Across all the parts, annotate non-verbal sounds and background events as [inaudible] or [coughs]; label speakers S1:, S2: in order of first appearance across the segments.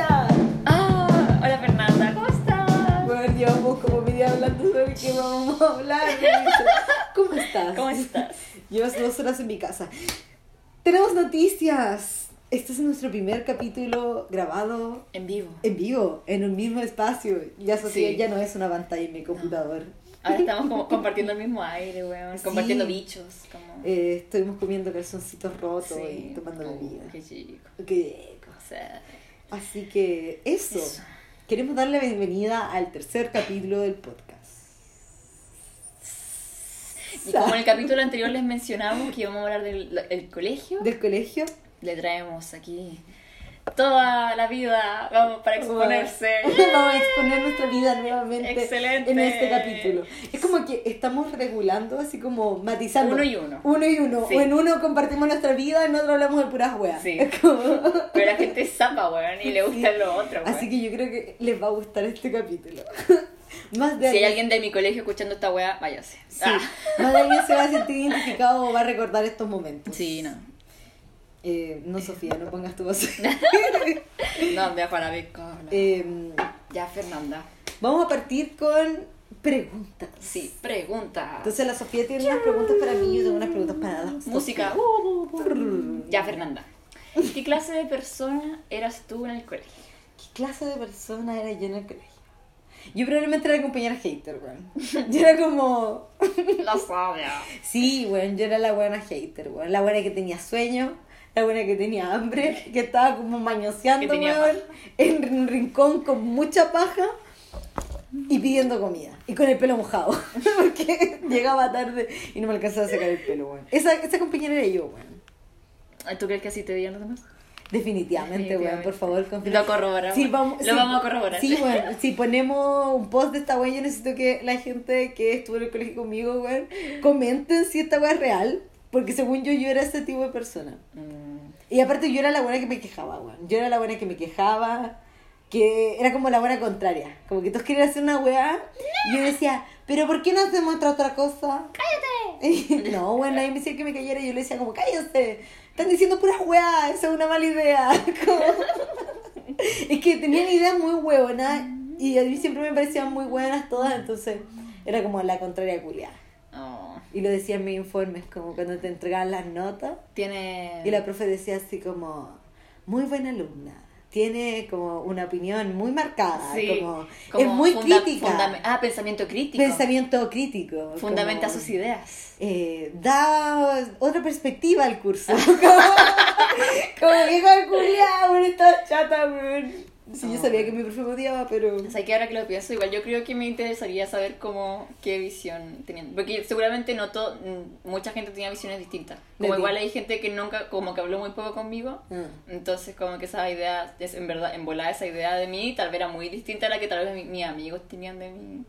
S1: Ah, hola Fernanda, ¿cómo estás?
S2: Bueno, llevamos como media hablando sobre qué vamos a hablar. [laughs] ¿Cómo estás?
S1: ¿Cómo estás? [laughs]
S2: Llevas dos horas en mi casa. Tenemos noticias. Este es nuestro primer capítulo grabado
S1: En vivo.
S2: en vivo, en un mismo espacio. Ya Sofía
S1: Sí.
S2: ya no es una pantalla en mi computador.
S1: Ahora estamos como [laughs] compartiendo el mismo aire, weón. Compartiendo
S2: Sí.
S1: bichos. Como...
S2: Eh, estuvimos comiendo calzoncitos rotos
S1: Sí.
S2: y tomando bebida.
S1: Qué chico.
S2: Qué rico.
S1: O sea,
S2: Así que eso.
S1: Eso.
S2: Queremos darle la bienvenida al tercer capítulo del podcast.
S1: y como en el capítulo anterior les mencionamos que íbamos a hablar del el colegio,
S2: Del colegio.
S1: le traemos aquí toda la vida vamos, para exponerse. [laughs]
S2: Vamos a exponer nuestra vida nuevamente
S1: Excelente.
S2: en este capítulo. Es como que estamos regulando, así como matizando.
S1: Uno y uno.
S2: Uno y uno.
S1: Sí.
S2: O en uno compartimos nuestra vida, en otro hablamos de puras weas.
S1: Sí.
S2: Como-
S1: Pero la gente es zapa, weón, y le gusta
S2: Sí.
S1: lo otro, weón.
S2: Así que yo creo que les va a gustar este capítulo. [laughs] Más de
S1: Si hay alguien de mi colegio escuchando esta weá, váyase.
S2: Sí,
S1: Ah.
S2: más de alguien se va a sentir [laughs] identificado o va a recordar estos momentos.
S1: Sí, no.
S2: Eh, no, Sofía, no pongas tu voz. [laughs]
S1: No, me ver con...
S2: Eh,
S1: Ya, Fernanda.
S2: vamos a partir con preguntas.
S1: Sí, pregunta.
S2: Entonces la Sofía tiene unas preguntas para mí y yo tengo unas preguntas para la
S1: Música. Ya, Fernanda. ¿Qué clase de persona eras tú en el colegio?
S2: ¿Qué clase de persona era yo en el colegio? Yo probablemente era la compañera hater, weón. [laughs] Yo era como...
S1: Lo sabía.
S2: Sí, weón, yo era la buena hater, weón. La buena que tenía sueño, la buena que tenía hambre, [laughs] que estaba como mañoseando, weón, en un rincón con mucha paja y pidiendo comida. Y con el pelo mojado, [laughs] porque llegaba tarde y no me alcanzaba a sacar el pelo, weón. Esa, esa compañera era yo, weón.
S1: ¿Tú crees que así te veían los demás?
S2: Definitivamente, weón, por favor, confirma.
S1: Lo corroboramos.
S2: Sí, vamos,
S1: Lo
S2: sí,
S1: vamos a corroborar.
S2: Sí, bueno, si ponemos un post de esta weá, yo necesito que la gente que estuvo en el colegio conmigo, weón, comenten si esta weá es real. Porque según yo, yo era ese tipo de persona.
S1: Mm,
S2: Y aparte yo era la buena que me quejaba, weón. Yo era la buena que me quejaba, que era como la buena contraria. Como que todos querían hacer una weá. Y yo decía, pero ¿por qué no hacemos otra otra cosa? ¡Cállate! [laughs] no, bueno, nadie me decía que me cayera y yo le decía como, cállate. Están diciendo puras weá, esa es una mala idea. [laughs] Como- es que tenían ideas muy hueonas y a mí siempre me parecían muy buenas todas, entonces era como la contraria culiada.
S1: oh,
S2: Y lo decía en mis informes, como cuando te entregaban las notas.
S1: Tiene...
S2: Y la profe decía así como, muy buena alumna, tiene como una opinión muy marcada,
S1: Sí,
S2: como,
S1: como
S2: es muy
S1: funda-
S2: crítica,
S1: Ah, pensamiento crítico.
S2: pensamiento crítico.
S1: Fundamenta
S2: como,
S1: sus ideas.
S2: eh, da otra perspectiva al curso. [laughs] como, como vieja culiada, weón, estaba chata. Sí, yo sabía que mi profe me odiaba, pero...
S1: O sea, que ahora que lo pienso, igual yo creo que me interesaría saber cómo, qué visión tenían. Porque seguramente no todo, mm, mucha gente tenía visiones distintas. Como igual hay gente que nunca, como que habló muy poco conmigo.
S2: Ah.
S1: Entonces, como que esa idea, es, en verdad, en volar esa idea de mí, tal vez era muy distinta a la que tal vez mi- mis amigos tenían de mí.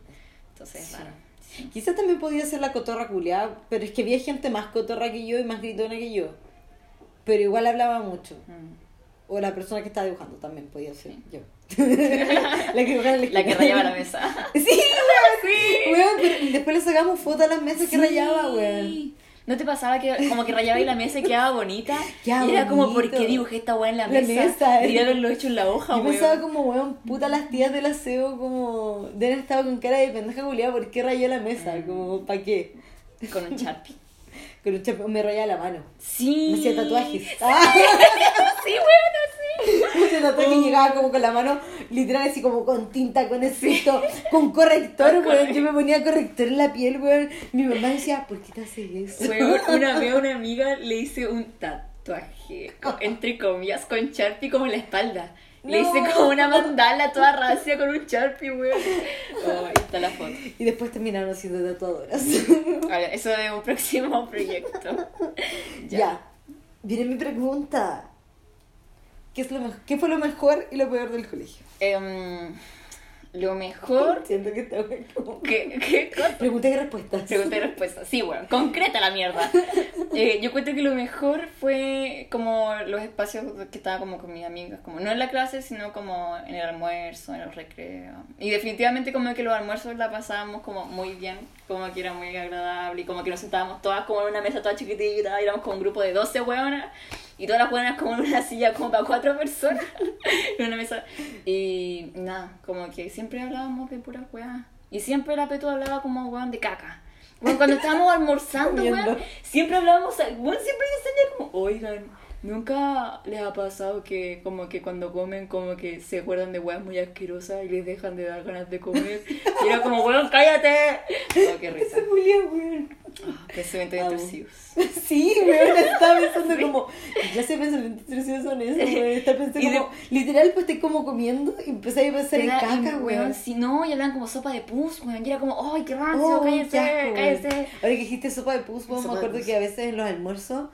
S1: Entonces,
S2: Sí.
S1: claro. Sí.
S2: Quizás también podía ser la cotorra culiada, pero es que había gente más cotorra que yo y más gritona que yo. Pero igual hablaba mucho.
S1: Mm.
S2: O la persona que estaba dibujando también podía ser yo. [laughs] la que la
S1: La rayaba la mesa. [laughs]
S2: Sí, weón. Weón, pero después le sacamos fotos a las mesas que rayaba, weón.
S1: Sí. ¿No te pasaba que como que rayaba y la mesa y quedaba bonita? [laughs] Y era como. ¿por qué dibujé esta weá en la
S2: La
S1: mesa?
S2: mesa, eh.
S1: Haberlo hecho en la hoja,
S2: Yo
S1: weón.
S2: pensaba como, weón, puta las tías del aseo, como, de haber estado con cara de pendeja culiada, ¿por qué rayó la mesa?
S1: Mm.
S2: Como, ¿pa' qué?
S1: Con un Sharpie.
S2: Con un chap- me rayaba la mano.
S1: Sí.
S2: Me hacía tatuajes. Ah,
S1: Sí, weón,
S2: me hacía tatuajes y llegaba como con la mano, literal, así como con tinta, con escrito, con corrector, weón. Yo me ponía corrector en la piel, weón. Mi mamá decía, ¿por qué te haces
S1: así.
S2: eso?
S1: Weón, una [laughs] vez a una amiga le hice un tatuaje, entre comillas, con Sharpie como en la espalda. Le
S2: No.
S1: hice como una mandala toda racia con un Sharpie, weón. Oh, ahí está la foto.
S2: Y después terminaron siendo tatuadoras.
S1: Eso es un próximo proyecto.
S2: ya. Viene mi pregunta. ¿Qué, es lo? ¿Qué fue lo mejor y lo peor del colegio?
S1: Em, lo mejor... [laughs]
S2: Siento que tengo como...
S1: ¿Qué, qué cosa?
S2: Preguntas y respuestas.
S1: Pregunta y respuesta. Sí, bueno, concreta la mierda. [laughs] Eh, yo cuento que lo mejor fue como los espacios que estaba como con mis amigas, como no en la clase, sino como en el almuerzo, en los recreos. Y definitivamente como que los almuerzos la pasábamos como muy bien, como que era muy agradable y como que nos sentábamos todas como en una mesa toda chiquitita, éramos como un grupo de 12 hueonas Y todas las buenas como en una silla como para cuatro personas. [laughs] en una mesa. Y nada, como que siempre hablábamos de puras weas. Y siempre la Petu hablaba como weón de caca. Bueno, cuando estábamos almorzando, weón, siempre hablábamos, bueno, siempre decían como, oigan, nunca les ha pasado que como que cuando comen como que se acuerdan de weas muy asquerosas y les dejan de dar ganas de comer. Y era como, weón, cállate. Oh, qué risa.
S2: Weón.
S1: Ah, pensamientos intrusivos. [laughs]
S2: Sí, weón, estaba pensando como, ¿qué clase de pensamientos intrusivos son esos, weón? [laughs] Estaba pensando
S1: Y de-
S2: como, literal, pues estoy como comiendo y empecé a pensar en
S1: Era-
S2: caca,
S1: y,
S2: weón.
S1: Si no, y hablaban como sopa de pus, weón. Y era como, ay, qué rancio,
S2: Oh,
S1: cállate,
S2: qué asco, weón.
S1: cállate.
S2: Ahora que dijiste sopa de pus, weón, me
S1: de
S2: acuerdo
S1: pus.
S2: que a veces en los almuerzos,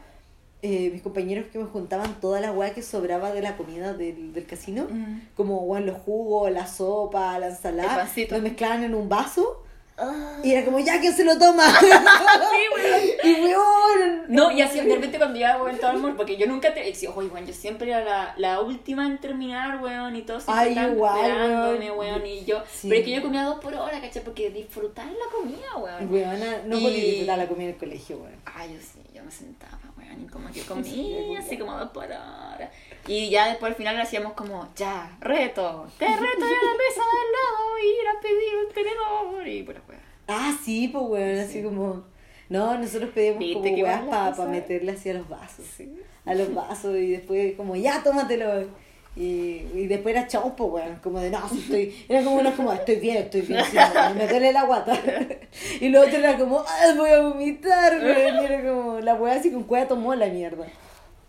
S2: eh, mis compañeros que me juntaban toda la weá que sobraba de la comida del, del casino,
S1: Mm.
S2: como weón, los jugos, la sopa, la ensalada, lo mezclaban en un vaso
S1: Ah.
S2: y era como, ya, ¿quién se lo toma? [laughs] [laughs] y weón.
S1: No, y así de repente cuando ya weón todo el mundo, porque yo nunca te decía, oye, weón, yo siempre era la, la última en terminar, weón, y siempre
S2: Ay, igual, weón.
S1: weón, y yo,
S2: Sí.
S1: pero es que yo comía dos por hora, ¿cachai? Porque disfrutar la comida, weón.
S2: Weona, no
S1: Y-
S2: podía disfrutar la comida en el colegio, weón.
S1: Ay, yo sí, yo me sentaba, weón, y como que comía, así como dos por hora. Y ya después al final hacíamos como, ya, reto, te reto a la mesa de al lado, ir a pedir un tenedor, y pues weón.
S2: Ah, sí, pues weón, así como. No, nosotros pedíamos
S1: ¿Viste
S2: como weas para
S1: cosa-
S2: meterle así a los vasos.
S1: Sí.
S2: A los vasos y después como, ya, tómatelo. Y, y después era chau, pues weón, como de no, si estoy. Era como una como, estoy bien, estoy bien, sí, me duele la guata. [laughs] y lo otro era como, ah, voy a vomitar, weón. Y era como, la wea así con cueva tomó la mierda.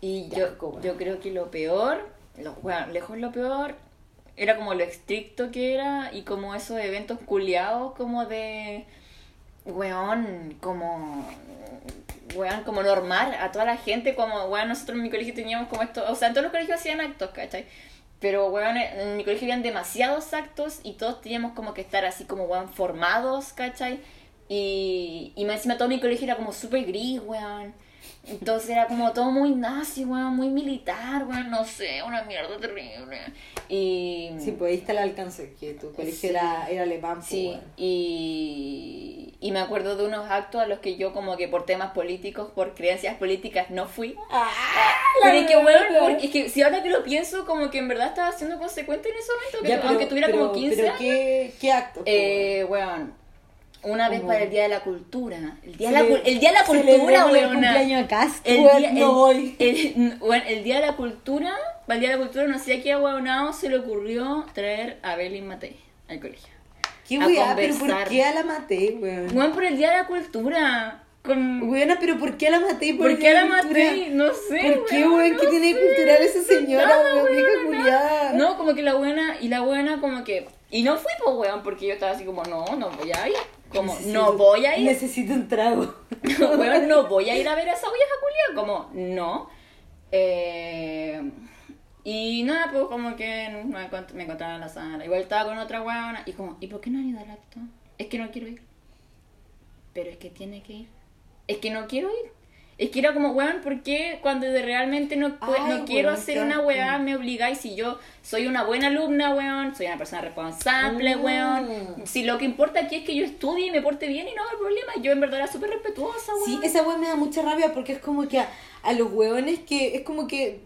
S1: Y
S2: Ya,
S1: yo,
S2: como-
S1: yo creo que lo peor, lo, bueno, lejos lo peor, era como lo estricto que era y como esos eventos culiados como de, weón, como, weón, como normal a toda la gente, como, weón, nosotros en mi colegio teníamos como esto, o sea, en todos los colegios hacían actos, ¿cachai? Pero, weón, en mi colegio habían demasiados actos y todos teníamos como que estar así como, weón, formados, ¿cachai? Y, y encima todo mi colegio era como súper gris, weón. Entonces era como todo muy nazi, weón, muy militar, weón, no sé, una mierda terrible. Y...
S2: Sí, pues ahí está el alcance, que tu colegio
S1: Sí.
S2: era, era alemán, pues,
S1: Sí,
S2: weón.
S1: y, y me acuerdo de unos actos a los que yo como que por temas políticos, por creencias políticas no fui.
S2: Ah,
S1: Pero es que, weón, porque- es que si ahora que lo pienso, como que en verdad estaba siendo consecuente en ese momento, que
S2: Ya, pero-
S1: aunque tuviera
S2: pero-
S1: como 15
S2: pero
S1: años.
S2: ¿qué, qué acto? pues,
S1: Eh, weón, una vez para el Día de la Cultura. El Día, de la, el día de la Cultura,
S2: Celebremos el cumpleaños a Cast,
S1: El
S2: weón,
S1: día,
S2: no
S1: el-
S2: voy.
S1: el- bueno, el día de la cultura, para el día de la cultura, no sé a qué aguaunado se le ocurrió traer a Belén Matei al colegio.
S2: ¿Qué
S1: a
S2: weá? ¿Pero por qué a la maté, weón?
S1: Bueno, por el día de la cultura. Con...
S2: Weona, pero ¿por qué a la maté?
S1: ¿Por qué la maté? No sé.
S2: ¿Por qué,
S1: weón,
S2: weón?
S1: no
S2: ¿Qué tiene cultural esa señora, weón? Vieja.
S1: No, como que la buena, y la buena como que... Y no fui, pues, weón, porque yo estaba así como, no, no voy a ir. Como,
S2: Necesito-
S1: no voy a ir.
S2: Necesito un trago. [laughs]
S1: weón, no voy a ir a ver a esa vieja culia. Como, no. Eh, y nada, pues como que me, encont- me encontraba en la sala. Igual estaba con otra weona. Y como, ¿y por qué no han ido al acto? Es que no quiero ir. Pero es que tiene que ir. Es que no quiero ir. Es que era como, weón, ¿por qué cuando de realmente no,
S2: Ay,
S1: no quiero
S2: weón,
S1: hacer una weá, me obligáis? Si yo soy una buena alumna, weón, soy una persona responsable,
S2: Mm.
S1: weón. Si lo que importa aquí es que yo estudie y me porte bien y no hay problema. Yo en verdad era súper respetuosa, weón.
S2: Sí, esa weá me da mucha rabia porque es como que a, a los weones que es como que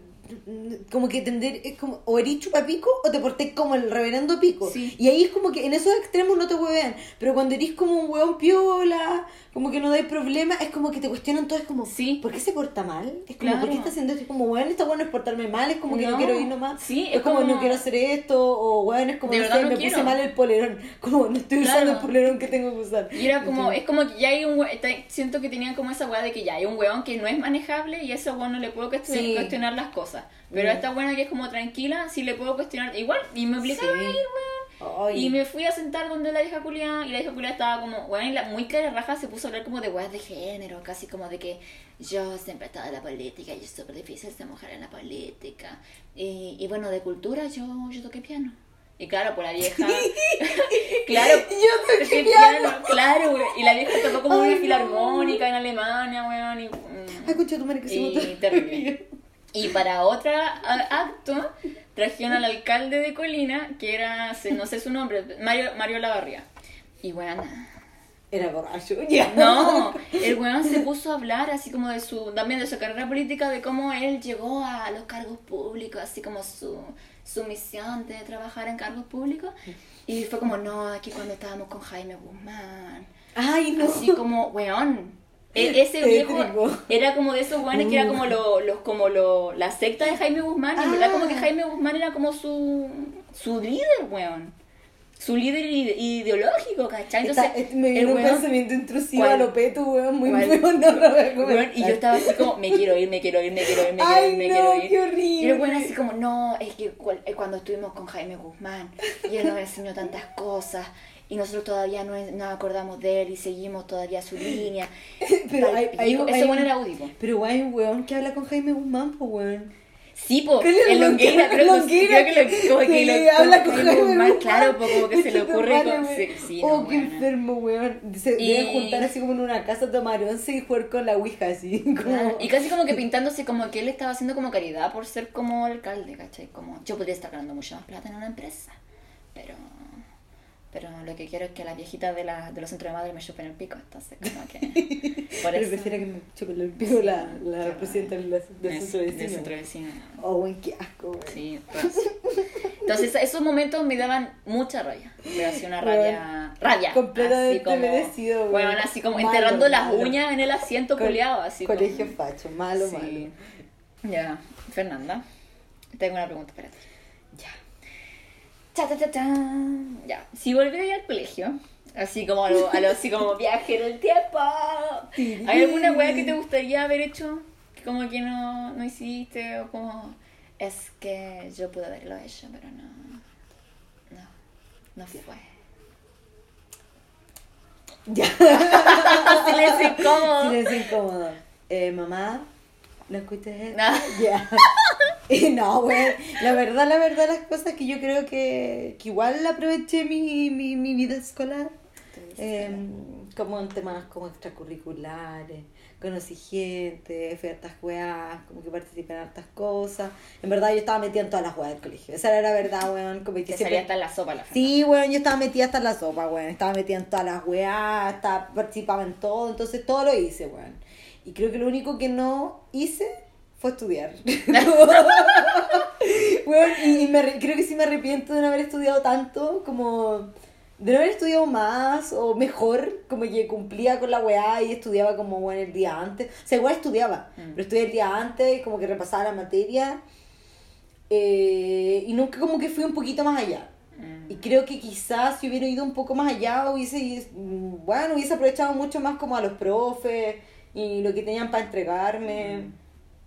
S2: como que tender es como o eres chupapico o te porté como el reverendo pico
S1: Sí.
S2: y ahí es como que en esos extremos no te huevean pero cuando eres como un weón piola como que no dais problema es como que te cuestionan todo es como
S1: Sí.
S2: ¿por qué se porta mal? es como
S1: Claro.
S2: ¿por qué está haciendo esto? es como weón está bueno es portarme mal es como que no,
S1: No.
S2: quiero ir nomás
S1: Sí,
S2: es,
S1: es
S2: como,
S1: como-
S2: no quiero hacer esto o weón es como
S1: De
S2: no
S1: verdad
S2: sé,
S1: no
S2: me
S1: quiero.
S2: puse mal el polerón [laughs] como no estoy usando el polerón que tengo que usar
S1: Y era como, es como que ya hay un te- siento que tenían como esa weá de que ya hay un weón que no es manejable y a ese weón no le puedo cuestion-
S2: Sí.
S1: cuestionar las cosas. Pero a esta buena que es como tranquila, sí le puedo cuestionar igual. Y me obligaron
S2: Sí.
S1: a ir.
S2: Ay.
S1: Y me fui a sentar donde la vieja culia y la vieja culia estaba como, y la, muy cara raja se puso a hablar como de weas de género, casi como de que yo siempre he estado en la política y es súper difícil ser mujer en la política. Y, y bueno, de cultura yo, yo toqué piano. Y claro, pues la vieja. [laughs] claro,
S2: Yo toqué
S1: toqué
S2: piano.
S1: Claro. Y la vieja tocó como
S2: Ay,
S1: una
S2: no.
S1: filarmónica en Alemania, weón. Y, mm.
S2: Ay, concha tu madre, que se
S1: Y
S2: botó.
S1: terrible. [laughs] Y para otra a- acto, trajeron al alcalde de Colina, que era, no sé su nombre, Mario, Mario Lavarría. Y bueno,
S2: Era borracho. [laughs] Ya.
S1: No, el weón se puso a hablar así como de su, también de su carrera política, de cómo él llegó a los cargos públicos, así como su, su misión de trabajar en cargos públicos. Y fue como, no, aquí cuando estábamos con Jaime Guzmán.
S2: Ay, no.
S1: Así como, weón. E- [laughs] Ese viejo era como de esos weones que era como lo, los, como lo, la secta de Jaime Guzmán. Y en verdad como que
S2: Ah.
S1: Jaime Guzmán era como su, su líder, weón. Su líder ide- ideológico, ¿cachai? Entonces,
S2: Está- me
S1: el
S2: vino un pensamiento intrusivo
S1: ¿cuál?
S2: a lo peto, weón, muy
S1: ¿Cuál?
S2: feo, no lo voy a
S1: Weón, y yo estaba así como, me quiero ir, me quiero ir, me quiero ir, me quiero ir, me quiero ir.
S2: qué horrible.
S1: Y el weón así como, no, es que eh, cuando estuvimos con Jaime Guzmán y él nos enseñó tantas cosas y nosotros todavía no nos acordamos de él y seguimos todavía su [laughs] línea.
S2: Pero hay, hay,
S1: pico.
S2: hay-
S1: Ese weón era.
S2: Pero hay un weón que habla con Jaime Guzmán, pues weón.
S1: Sí, po,
S2: ¿Qué le-
S1: el Longueira, creo, que-
S2: Longueira
S1: creo que lo, como que
S2: que
S1: lo,
S2: habla con
S1: Jaime Guzmán, claro, po, como que se le
S2: Puta
S1: ocurre con, sí,
S2: oh, qué enfermo, weón. Se
S1: Y-
S2: deben juntar así como en una casa, tomar once y jugar con la ouija, así. Como...
S1: Y casi como que pintándose como que él estaba haciendo como caridad por ser como alcalde, ¿cachai? Como yo podría estar ganando mucho más plata en una empresa, pero pero lo que quiero es que las viejitas de, la, de los centros de madre me chupen el pico, entonces como que [laughs] por
S2: Pero
S1: eso
S2: prefiero que me chupen el pico la, la
S1: Claro.
S2: presidenta del, del centro
S1: del
S2: vecino.
S1: centro vecino.
S2: Oh, weón, qué asco, weón.
S1: Sí, rancia. Entonces esos momentos me daban mucha rabia. Me hacía una rabia. Rabia.
S2: completamente
S1: así como,
S2: merecido, weón.
S1: Bueno, así como
S2: Malo,
S1: enterrando las
S2: malo.
S1: uñas en el asiento culeado, así
S2: Colegio
S1: como-
S2: facho, malo,
S1: Sí.
S2: malo.
S1: Ya, Fernanda, tengo una pregunta para ti. Cha, cha, cha, cha. Ya, si volvieras al colegio, así como a lo, a lo- así como viaje en el tiempo, ¿hay alguna weá que te gustaría haber hecho que como que no, no hiciste o como es que yo pude haberlo hecho, pero no, no, no fue.
S2: Ya. [laughs]
S1: Silencio incómodo.
S2: Silencio incómodo. Eh, mamá, ¿lo escuché?
S1: No. [laughs]
S2: Ya. Y no, güey. La verdad, la verdad, las cosas que yo creo que, que igual aproveché mi, mi, mi vida escolar. eh, como en temas como extracurriculares, conocí gente, fui a hartas weas, como que participé en hartas cosas. En verdad yo estaba metida en todas las weas del colegio. Esa era la verdad, weón. Como que
S1: Te
S2: siempre-
S1: salía hasta en la sopa la
S2: Sí, weón, yo estaba metida hasta en la sopa, weón. Estaba metida en todas las weas, estaba, participaba en todo, entonces todo lo hice, weón. Y creo que lo único que no hice fue estudiar. [laughs] y, y me creo que sí me arrepiento de no haber estudiado tanto, como de no haber estudiado más o mejor, como que cumplía con la weá y estudiaba como, weón, el día antes. O sea, igual estudiaba,
S1: Mm.
S2: pero estudié el día antes y como que repasaba la materia. eh, y nunca como que fui un poquito más allá.
S1: Mm.
S2: Y creo que quizás si hubiera ido un poco más allá, hubiese, mm, bueno, hubiese aprovechado mucho más como a los profes y lo que tenían para entregarme.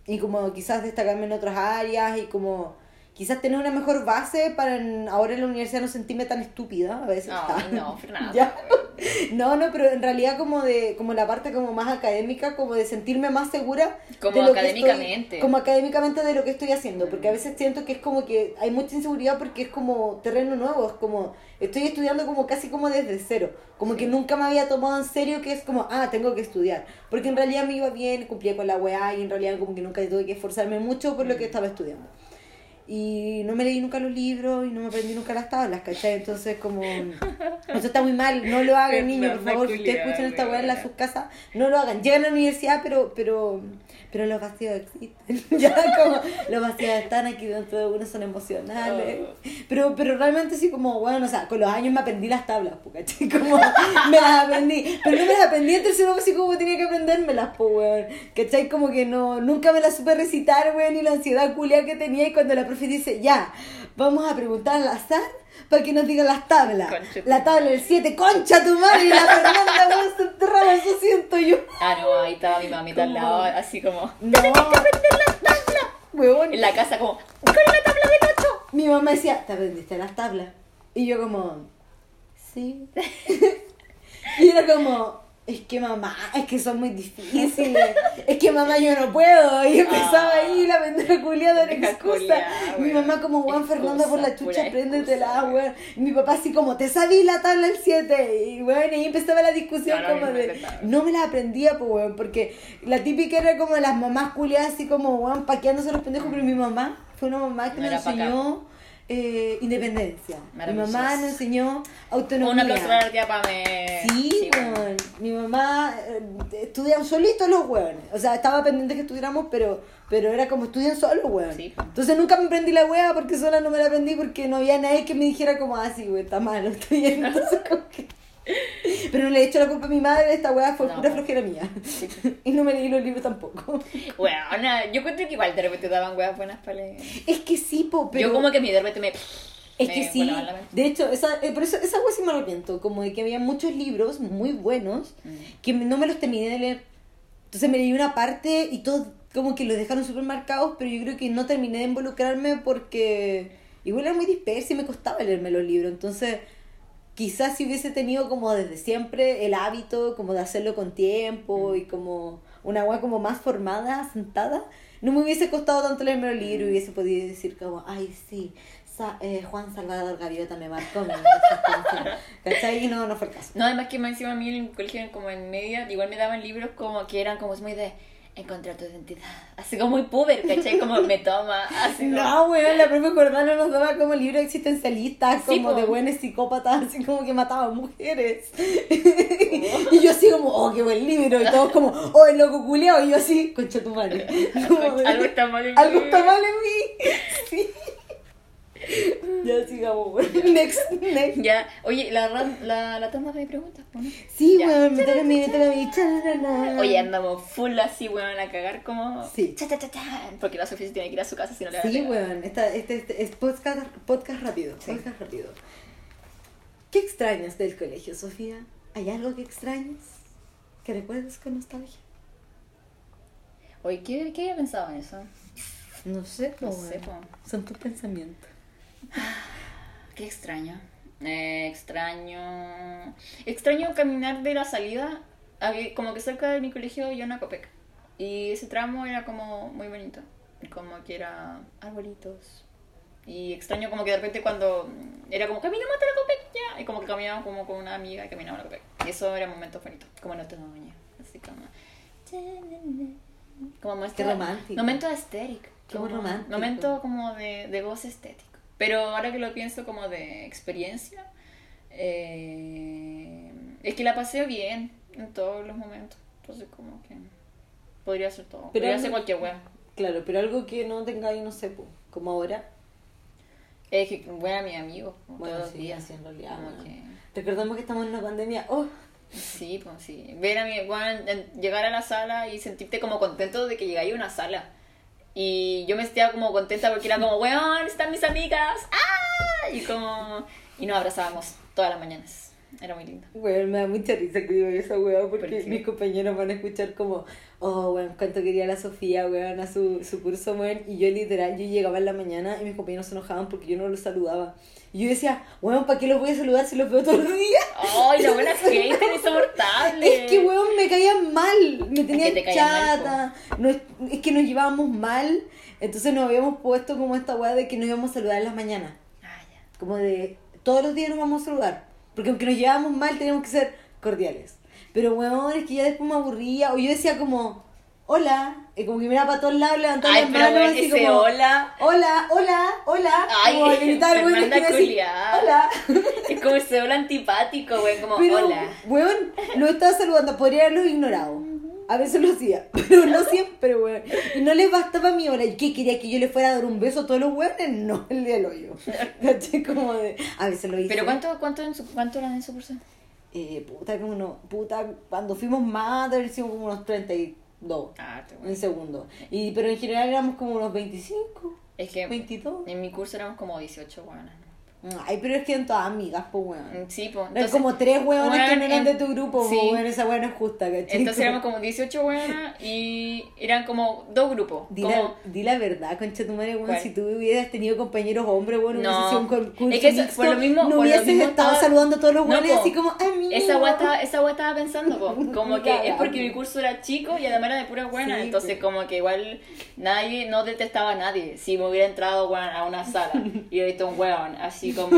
S2: Y como quizás destacarme en otras áreas y como quizás tener una mejor base para en- ahora en la universidad no sentirme tan estúpida a veces.
S1: Ay, [laughs] no, Fernanda.
S2: Ya. No, no, pero en realidad como de como la parte como más académica, como de sentirme más segura
S1: Como
S2: de lo que
S1: académicamente.
S2: estoy- como académicamente de lo que estoy haciendo, porque a veces siento que es como que hay mucha inseguridad porque es como terreno nuevo, es como estoy estudiando como casi como desde cero, como que nunca me había tomado en serio que es como, ah, tengo que estudiar, porque en realidad me iba bien, cumplía con la weá y en realidad como que nunca tuve que esforzarme mucho por lo que estaba estudiando. Y no me leí nunca los libros y no me aprendí nunca las tablas, ¿cachai? Entonces como... Eso está muy mal, no lo hagan niños, por favor, si ustedes escuchan esta weá en sus casas, no lo hagan. Llegan a la universidad, pero, pero, pero los vacíos existen. [laughs] ya como los vacíos están aquí dentro de uno, son emocionales.
S1: Oh.
S2: Pero, pero realmente sí como, bueno, o sea, con los años me aprendí las tablas, ¿cachai? Como me las aprendí. Pero no me las aprendí en tercero así como tenía que aprendérmelas, po, weón. ¿Cachai? Como que no, nunca me las supe recitar, weón, y la ansiedad culia que tenía y cuando la profe dice, ya, vamos a preguntar al azar para que nos digan las tablas.
S1: Concha
S2: La tabla del 7, concha tu madre, y la Fernanda, [laughs] weón, se enterraba, eso siento yo.
S1: Ah, no, ahí estaba mi mamita al lado, así como.
S2: No. Weón.
S1: En la casa, como. ¿Cuál es la tabla del 8?
S2: Mi mamá decía, ¿te aprendiste las tablas? Y yo como, sí. [laughs] y era como, es que mamá, es que son muy difíciles. es que mamá yo no puedo. Y empezaba
S1: Ah.
S2: ahí la pendeja culiada de
S1: Pendeja
S2: excusa. Mi mamá como, Juan
S1: Excusa,
S2: Fernanda por la chucha,
S1: excusa,
S2: weón. Mi papá así como, ¿te sabí la tabla del 7? Y bueno, y ahí empezaba la discusión
S1: No,
S2: como de, no me la aprendía, pues, weón, porque la típica era como las mamás culiadas así como, weón, paqueándose los pendejos, pero mi mamá fue una mamá que
S1: No
S2: me
S1: era
S2: enseñó eh, independencia. Mi mamá nos enseñó autonomía.
S1: Un aplauso para la tía Pame.
S2: Sí,
S1: bueno.
S2: Mi mamá eh, estudian solitos los hueones. O sea, estaba pendiente que estudiáramos, pero, pero era como estudian solos.
S1: Sí, po.
S2: Entonces nunca me aprendí la hueá porque sola no me la aprendí porque no había nadie que me dijera como, ah, sí, güey, está mal, [laughs] estoy bien. Entonces, como que... [laughs] Pero no le he hecho la culpa a mi madre, esta hueá fue
S1: No.
S2: pura flojera mía. [laughs] y no me leí los libros tampoco.
S1: Weona, yo cuento que igual de repente daban weas buenas para leer.
S2: Es que sí, po, pero...
S1: Yo como que mí de repente me...
S2: Es que sí, de hecho, esa, eh, por eso esa hueá sí me arrepiento, como de que había muchos libros muy buenos
S1: Mm.
S2: que no me los terminé de leer. Entonces me leí una parte y todos como que los dejaron súper marcados, pero yo creo que no terminé de involucrarme porque igual era muy disperso y me costaba leerme los libros. Entonces, quizás si hubiese tenido como desde siempre el hábito como de hacerlo con tiempo y como una hueá como más formada, sentada, no me hubiese costado tanto leerme los libros y hubiese podido decir como, ay, sí. Sa- eh, Juan Salvador Gaviota me marcó mi existencia. ¿Cachai? Y no, no fue el caso.
S1: No, además que más encima a mí en el colegio, como en media, igual me daban libros como que eran como muy de encontrar tu identidad. [laughs] Así como muy puber, ¿cachai? Como me toma, [laughs] así como...
S2: No, weón, la propia Jordana nos daba como libros existencialistas,
S1: Sí,
S2: como
S1: po.
S2: de buenos psicópatas, así como que mataban mujeres. [laughs] y yo así como, oh, qué buen libro, y todos como, oh, el loco culiao, y yo así, concha tu madre. Como
S1: Algo está mal en mí.
S2: Algo está mal en mí. Sí. Ya sigamos, weón. [laughs] Next, next.
S1: Ya, oye, la, la, la tanda de preguntas, ¿no?
S2: Sí, weón, me toca a mí, me toca. Chararara.
S1: Oye, andamos full así, weón, a cagar como...
S2: Sí.
S1: Cha, cha, cha, cha, porque la Sofía se tiene que ir a su casa si no le van a
S2: Sí, weón, esta, este, este es podcast, podcast rápido,
S1: Sí.
S2: podcast rápido. ¿Qué extrañas del colegio, Sofía? ¿Hay algo que extrañas? ¿Que recuerdes con nostalgia?
S1: Oye, ¿qué, ¿qué había pensado en eso?
S2: No sé,
S1: No sé, po.
S2: Son tus pensamientos.
S1: Qué extraño. Eh, extraño. Extraño caminar de la salida. Como que cerca de mi colegio había una Copec. Y ese tramo era como muy bonito. Como que era arbolitos. Y extraño como que de repente cuando mm, era como caminamos hasta la Copec ya. Y como que caminaba como con una amiga y caminaba a la Copec. Y eso era momentos bonitos. Como en otoño. Así como. Como momento,
S2: Qué romántico.
S1: Momento estético.
S2: Qué
S1: como
S2: romántico.
S1: Momento como de, de goce estético. Pero ahora que lo pienso como de experiencia, eh, es que la pasé bien en todos los momentos. Entonces como que podría ser todo.
S2: Pero
S1: podría
S2: algo-
S1: ser cualquier wea.
S2: Claro, pero algo que no tengáis, no sé, como ahora.
S1: Es que, bueno, mis amigos,
S2: Bueno,
S1: todos los días.
S2: en realidad,
S1: que-
S2: Recordemos que estamos en una pandemia. Oh,
S1: Sí, pues sí. Ver a mi, bueno, en- llegar a la sala y sentirte como contento de que llegáis a una sala. Y yo me sentía como contenta porque era como, weón, están mis amigas. ¡Ah! Y como... Y nos abrazábamos todas las mañanas. Era muy lindo.
S2: Weón, me da mucha risa que digo esa weón porque
S1: ¿Por
S2: mis compañeros van a escuchar como, oh, weón, cuánto quería la Sofía, weón, a su, su curso, weón. Y yo literal, yo llegaba en la mañana y mis compañeros se enojaban porque yo no los saludaba. Y yo decía, weón, ¿para qué los voy a saludar si los veo todos los días?
S1: ¡Ay, la buena [laughs] hater insoportable!
S2: Es que, weón, me caían mal, me tenían
S1: te mal,
S2: chata, no, es, es que nos llevábamos mal, entonces nos habíamos puesto como esta weá de que nos íbamos a saludar en las mañanas.
S1: Ah, ya.
S2: Como de todos los días nos vamos a saludar. Porque aunque nos llevábamos mal, teníamos que ser cordiales. Pero weón, es que ya después me aburría. O yo decía como, hola. Y como que miraba para todos lados, levantaba
S1: Ay,
S2: las
S1: pero
S2: manos
S1: weón,
S2: así
S1: ese
S2: como,
S1: hola.
S2: hola, hola, hola.
S1: Ay,
S2: como gritar, weón, es que decir, hola. [laughs]
S1: Es como ese hola antipático, güey. Como,
S2: Pero,
S1: hola.
S2: weón, lo estaba saludando, podría haberlo ignorado. A veces lo hacía, [laughs] pero no siempre, weón. Y no les bastaba mi hora. ¿Y qué? ¿Quería que yo le fuera a dar un beso a todos los weones? No, [laughs] el día hoyo. ¿Cachai? Como de... A veces lo hice.
S1: ¿Pero cuánto, cuánto, en su, cuánto eran en su curso?
S2: Eh, puta, como no, puta, cuando fuimos más, debe haber sido como unos 32
S1: Ah, te
S2: en segundo. Y, pero en general éramos como unos 25,
S1: Es que
S2: 22.
S1: en mi curso éramos como 18 buenas.
S2: Ay, pero es que eran todas amigas, pues, weón.
S1: Sí, pues.
S2: Eran como tres weones que no eran
S1: en-
S2: de tu grupo,
S1: sí.
S2: weón, esa weón es justa, ¿cachai?
S1: Entonces éramos [laughs]
S2: Como-
S1: como 18 buenas y eran como dos grupos.
S2: Di,
S1: como...
S2: la, di la verdad, concha tu madre, weón.
S1: ¿Cuál?
S2: Si tú hubieras tenido compañeros hombres, weón,
S1: No.
S2: hubiese sido un concurso
S1: Es que eso-
S2: mixto,
S1: por lo mismo-
S2: no hubieses
S1: mismo
S2: estado
S1: estaba-
S2: saludando a todos los
S1: No,
S2: weones
S1: po.
S2: así como, amigo.
S1: Esa weá estaba, esa weá estaba pensando, po. [laughs] como que es porque mi curso era chico y además era de pura buena,
S2: Sí,
S1: entonces
S2: po.
S1: como que igual nadie, no detestaba a nadie. Si me hubiera entrado weón, a una sala [laughs] y hubiera visto un weón así como,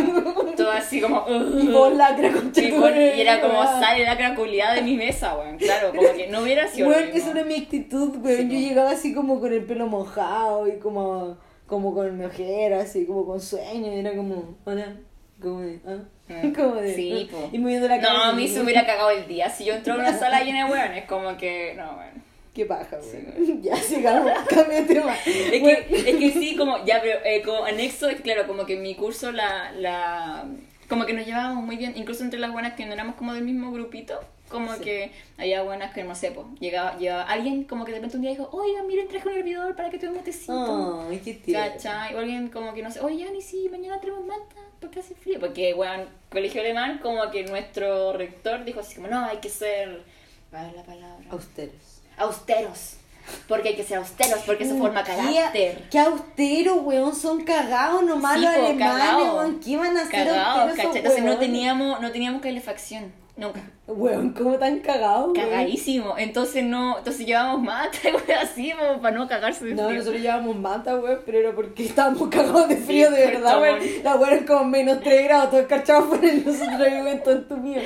S1: todo así como, [laughs]
S2: Y vos lacra,
S1: y, con-
S2: madre,
S1: y era como sale la craculeada de mi mesa, weón, claro, como que no hubiera sido
S2: Weón, esa era mi actitud, weón.
S1: Sí,
S2: Yo llegaba así como con el pelo mojado y como, como con mi ojera, así como con sueño. Y era como, hola. Como de, ¿ah?
S1: Mm. [laughs]
S2: Como de,
S1: Sí,
S2: ¿ah?
S1: po.
S2: Y moviendo la
S1: No,
S2: cabeza.
S1: a mí se me hubiera cagado el día. Si yo entro a una [laughs] sala llena de weones, como que. No, bueno.
S2: Qué paja, güey. [laughs] Ya, sigamos, cambia de tema.
S1: Es que, es que [laughs] sí, como, ya, pero eh, como anexo, es claro, como que en mi curso la, la, como que nos llevábamos muy bien, incluso entre las buenas que no éramos como del mismo grupito, como
S2: Sí.
S1: que había buenas que, no sé, pues, llegaba, llegaba alguien como que de repente un día dijo, oiga, miren, traje un hervidor para que tome un tecito.
S2: Ay, qué tierno.
S1: ¿Cachai? O alguien como que no sé, oye, Ani, sí, mañana tenemos manta porque hace frío. Porque, weón, colegio alemán, como que nuestro rector dijo así como, no, hay que ser, ¿cuál es la palabra?
S2: Austeros.
S1: Austeros. Porque hay que ser austeros, porque eso forma
S2: Qué-
S1: carácter.
S2: Qué austeros, weón, son cagados nomás
S1: Sí,
S2: los alemanes, weón. ¿Qué van a hacer
S1: Cagados,
S2: austeros.
S1: Entonces no teníamos, no teníamos calefacción. Nunca.
S2: Weón, ¿cómo tan cagados, weón?
S1: Cagadísimo. Entonces no, entonces llevábamos mata, [laughs] güey, así, como para no cagarse de
S2: No,
S1: frío.
S2: nosotros llevábamos manta, weón, pero era porque estábamos cagados de frío, de verdad, weón. La weón es como menos 3 grados, todo escarchado fuera [laughs] y nosotros weón, tonto mío.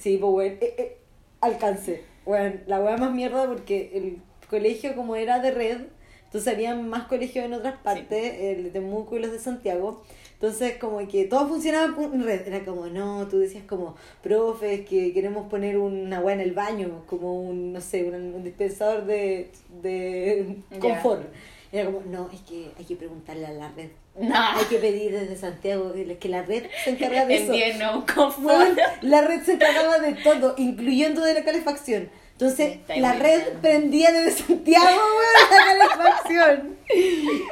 S2: Sí, pues, weón, eh, eh, alcancé. Weón, la weá más mierda porque el colegio, como era de red, entonces había más colegios en otras partes, el de Temuco y los de Santiago. Entonces, como que todo funcionaba en red. Era como, no, tú decías como, profe, es que queremos poner una weá en el baño, como un, no sé, un, un dispensador de, de confort. Era como, no, es que hay que preguntarle a la red.
S1: Nah.
S2: Hay que pedir desde Santiago que la red se encarga de [laughs] eso.
S1: Entiendo.
S2: Weón, la red se encargaba de todo, incluyendo de la calefacción. Entonces, la red
S1: bien.
S2: prendía desde Santiago, weón, la calefacción. [laughs]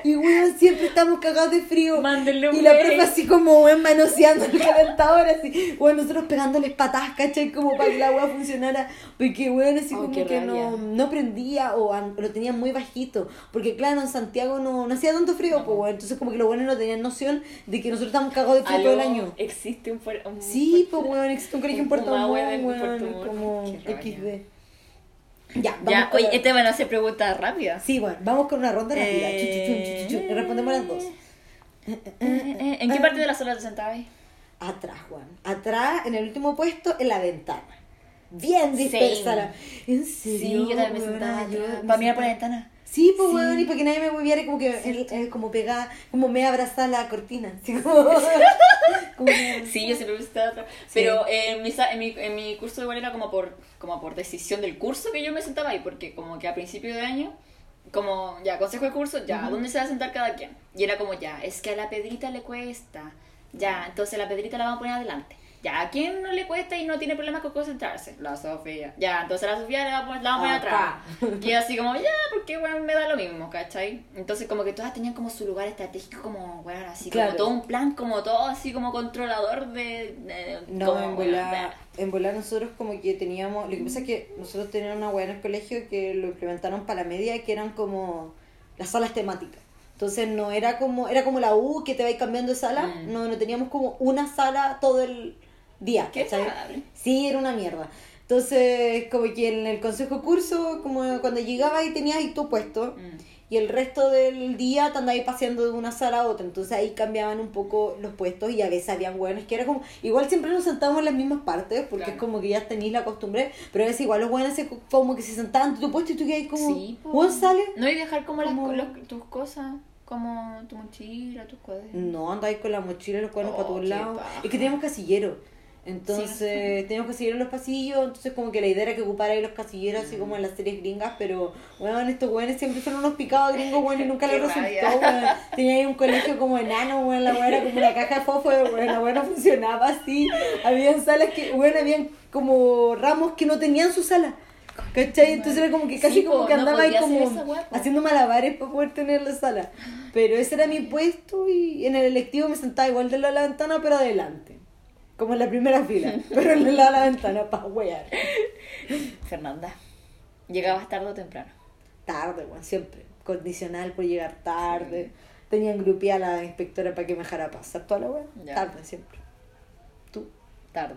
S2: Y, weón, siempre estamos cagados de frío.
S1: Mándenle un
S2: Y la profe así como, weón, manoseando el calentador, así. Weón, nosotros pegándoles patadas, ¿cachai? Como para que la weá funcionara. Porque, weón, así
S1: Oh,
S2: como que no,
S1: rabia.
S2: no prendía o lo tenían muy bajito. Porque, claro, en Santiago no, no hacía tanto frío, pues, weón. Entonces, como que los buenos no tenían noción de que nosotros estamos cagados de frío todo el año.
S1: Existe un, un
S2: Sí, pues weón, existe un colegio en Puerto Montt, weón, como. XD. Ya, vamos
S1: Ya, oye,
S2: la-
S1: este van a hacer preguntas rápidas.
S2: Sí, bueno, vamos con una ronda rápida.
S1: Eh,
S2: chuchuchun, Y respondemos las dos.
S1: Eh, eh, ¿En qué parte de la sala te sentabas?
S2: Atrás, Juan. Atrás, en el último puesto, en la ventana. Bien dispersa la... ¿En serio?
S1: Sí, yo también me sentaba para mirar por la ventana.
S2: Sí, pues
S1: Sí.
S2: weón, y para que nadie me y como que el- el- como pegada, como me abrazaba la cortina. Así como... [laughs] [laughs]
S1: Sí, yo siempre me sentaba atrás. Pero eh, en, mi, sa- en, mi, en mi curso igual era como por, como por decisión del curso que yo me sentaba ahí, porque como que a principio de año, como ya, consejo de curso, ya, ¿dónde se va a sentar cada quien? Y era como ya, es que a la Pedrita le cuesta. Ya, entonces la Pedrita la vamos a poner adelante. Ya, ¿a quién no le cuesta y no tiene problemas con concentrarse? La Sofía. Ya, entonces a la Sofía le vamos a poner, la vamos a atrás. Y así como, ya, porque bueno, me da lo mismo, ¿cachai? Entonces como que todas tenían como su lugar estratégico, como, bueno, así
S2: Claro.
S1: como todo un plan, como todo así como controlador de... de-
S2: No,
S1: como,
S2: en volar, en volar nosotros como que teníamos, lo que pasa es que nosotros teníamos una weá en el colegio que lo implementaron para la media que eran como las salas temáticas. Entonces no era como, era como la U que te vais cambiando de sala,
S1: Mm.
S2: no, no teníamos como una sala todo el día,
S1: Qué.
S2: Sí, era una mierda. Entonces, como que en el consejo curso, como cuando llegabas y tenías ahí tu puesto,
S1: Mm.
S2: y el resto del día te andabas paseando de una sala a otra. Entonces ahí cambiaban un poco los puestos y a veces habían hueones que era como. Igual siempre nos sentábamos en las mismas partes porque
S1: Claro.
S2: es como que ya tenéis la costumbre. Pero a veces igual los hueones se, como que se sentaban en tu puesto y tú quedas como.
S1: Sí.
S2: ¿Hueón sale?
S1: No, y dejar como, las, los- tus cosas, como tu mochila, tus cuadernos.
S2: No, andáis con la mochila y los cuernos
S1: Oh,
S2: para todos
S1: qué
S2: lados. Es que teníamos casillero. Entonces, teníamos casillero en los pasillos. Entonces, como que la idea era que ocupara ahí los casilleros, así como en las series gringas. Pero, bueno, estos güeyes siempre fueron unos picados gringos, bueno, y nunca les resultó, weón. Tenía ahí un colegio como enano, bueno, la weá era como una caja de fósforo, bueno, la weá no funcionaba así. Habían salas que, bueno, habían como ramos que no tenían su sala. ¿Cachai? Entonces era como que casi
S1: Sí,
S2: como
S1: po,
S2: que
S1: no
S2: andaba ahí como haciendo malabares para poder tener la sala. Pero ese era mi puesto y en el electivo me sentaba igual de la ventana, pero adelante. Como en la primera fila, [laughs] pero en de la ventana para wear.
S1: Fernanda, llegabas tarde o temprano.
S2: Tarde, bueno, siempre. Condicional por llegar tarde. Tenían grupía a la inspectora para que me dejara pasar toda la wea.
S1: Ya.
S2: Tarde, siempre. Tú,
S1: Tarde.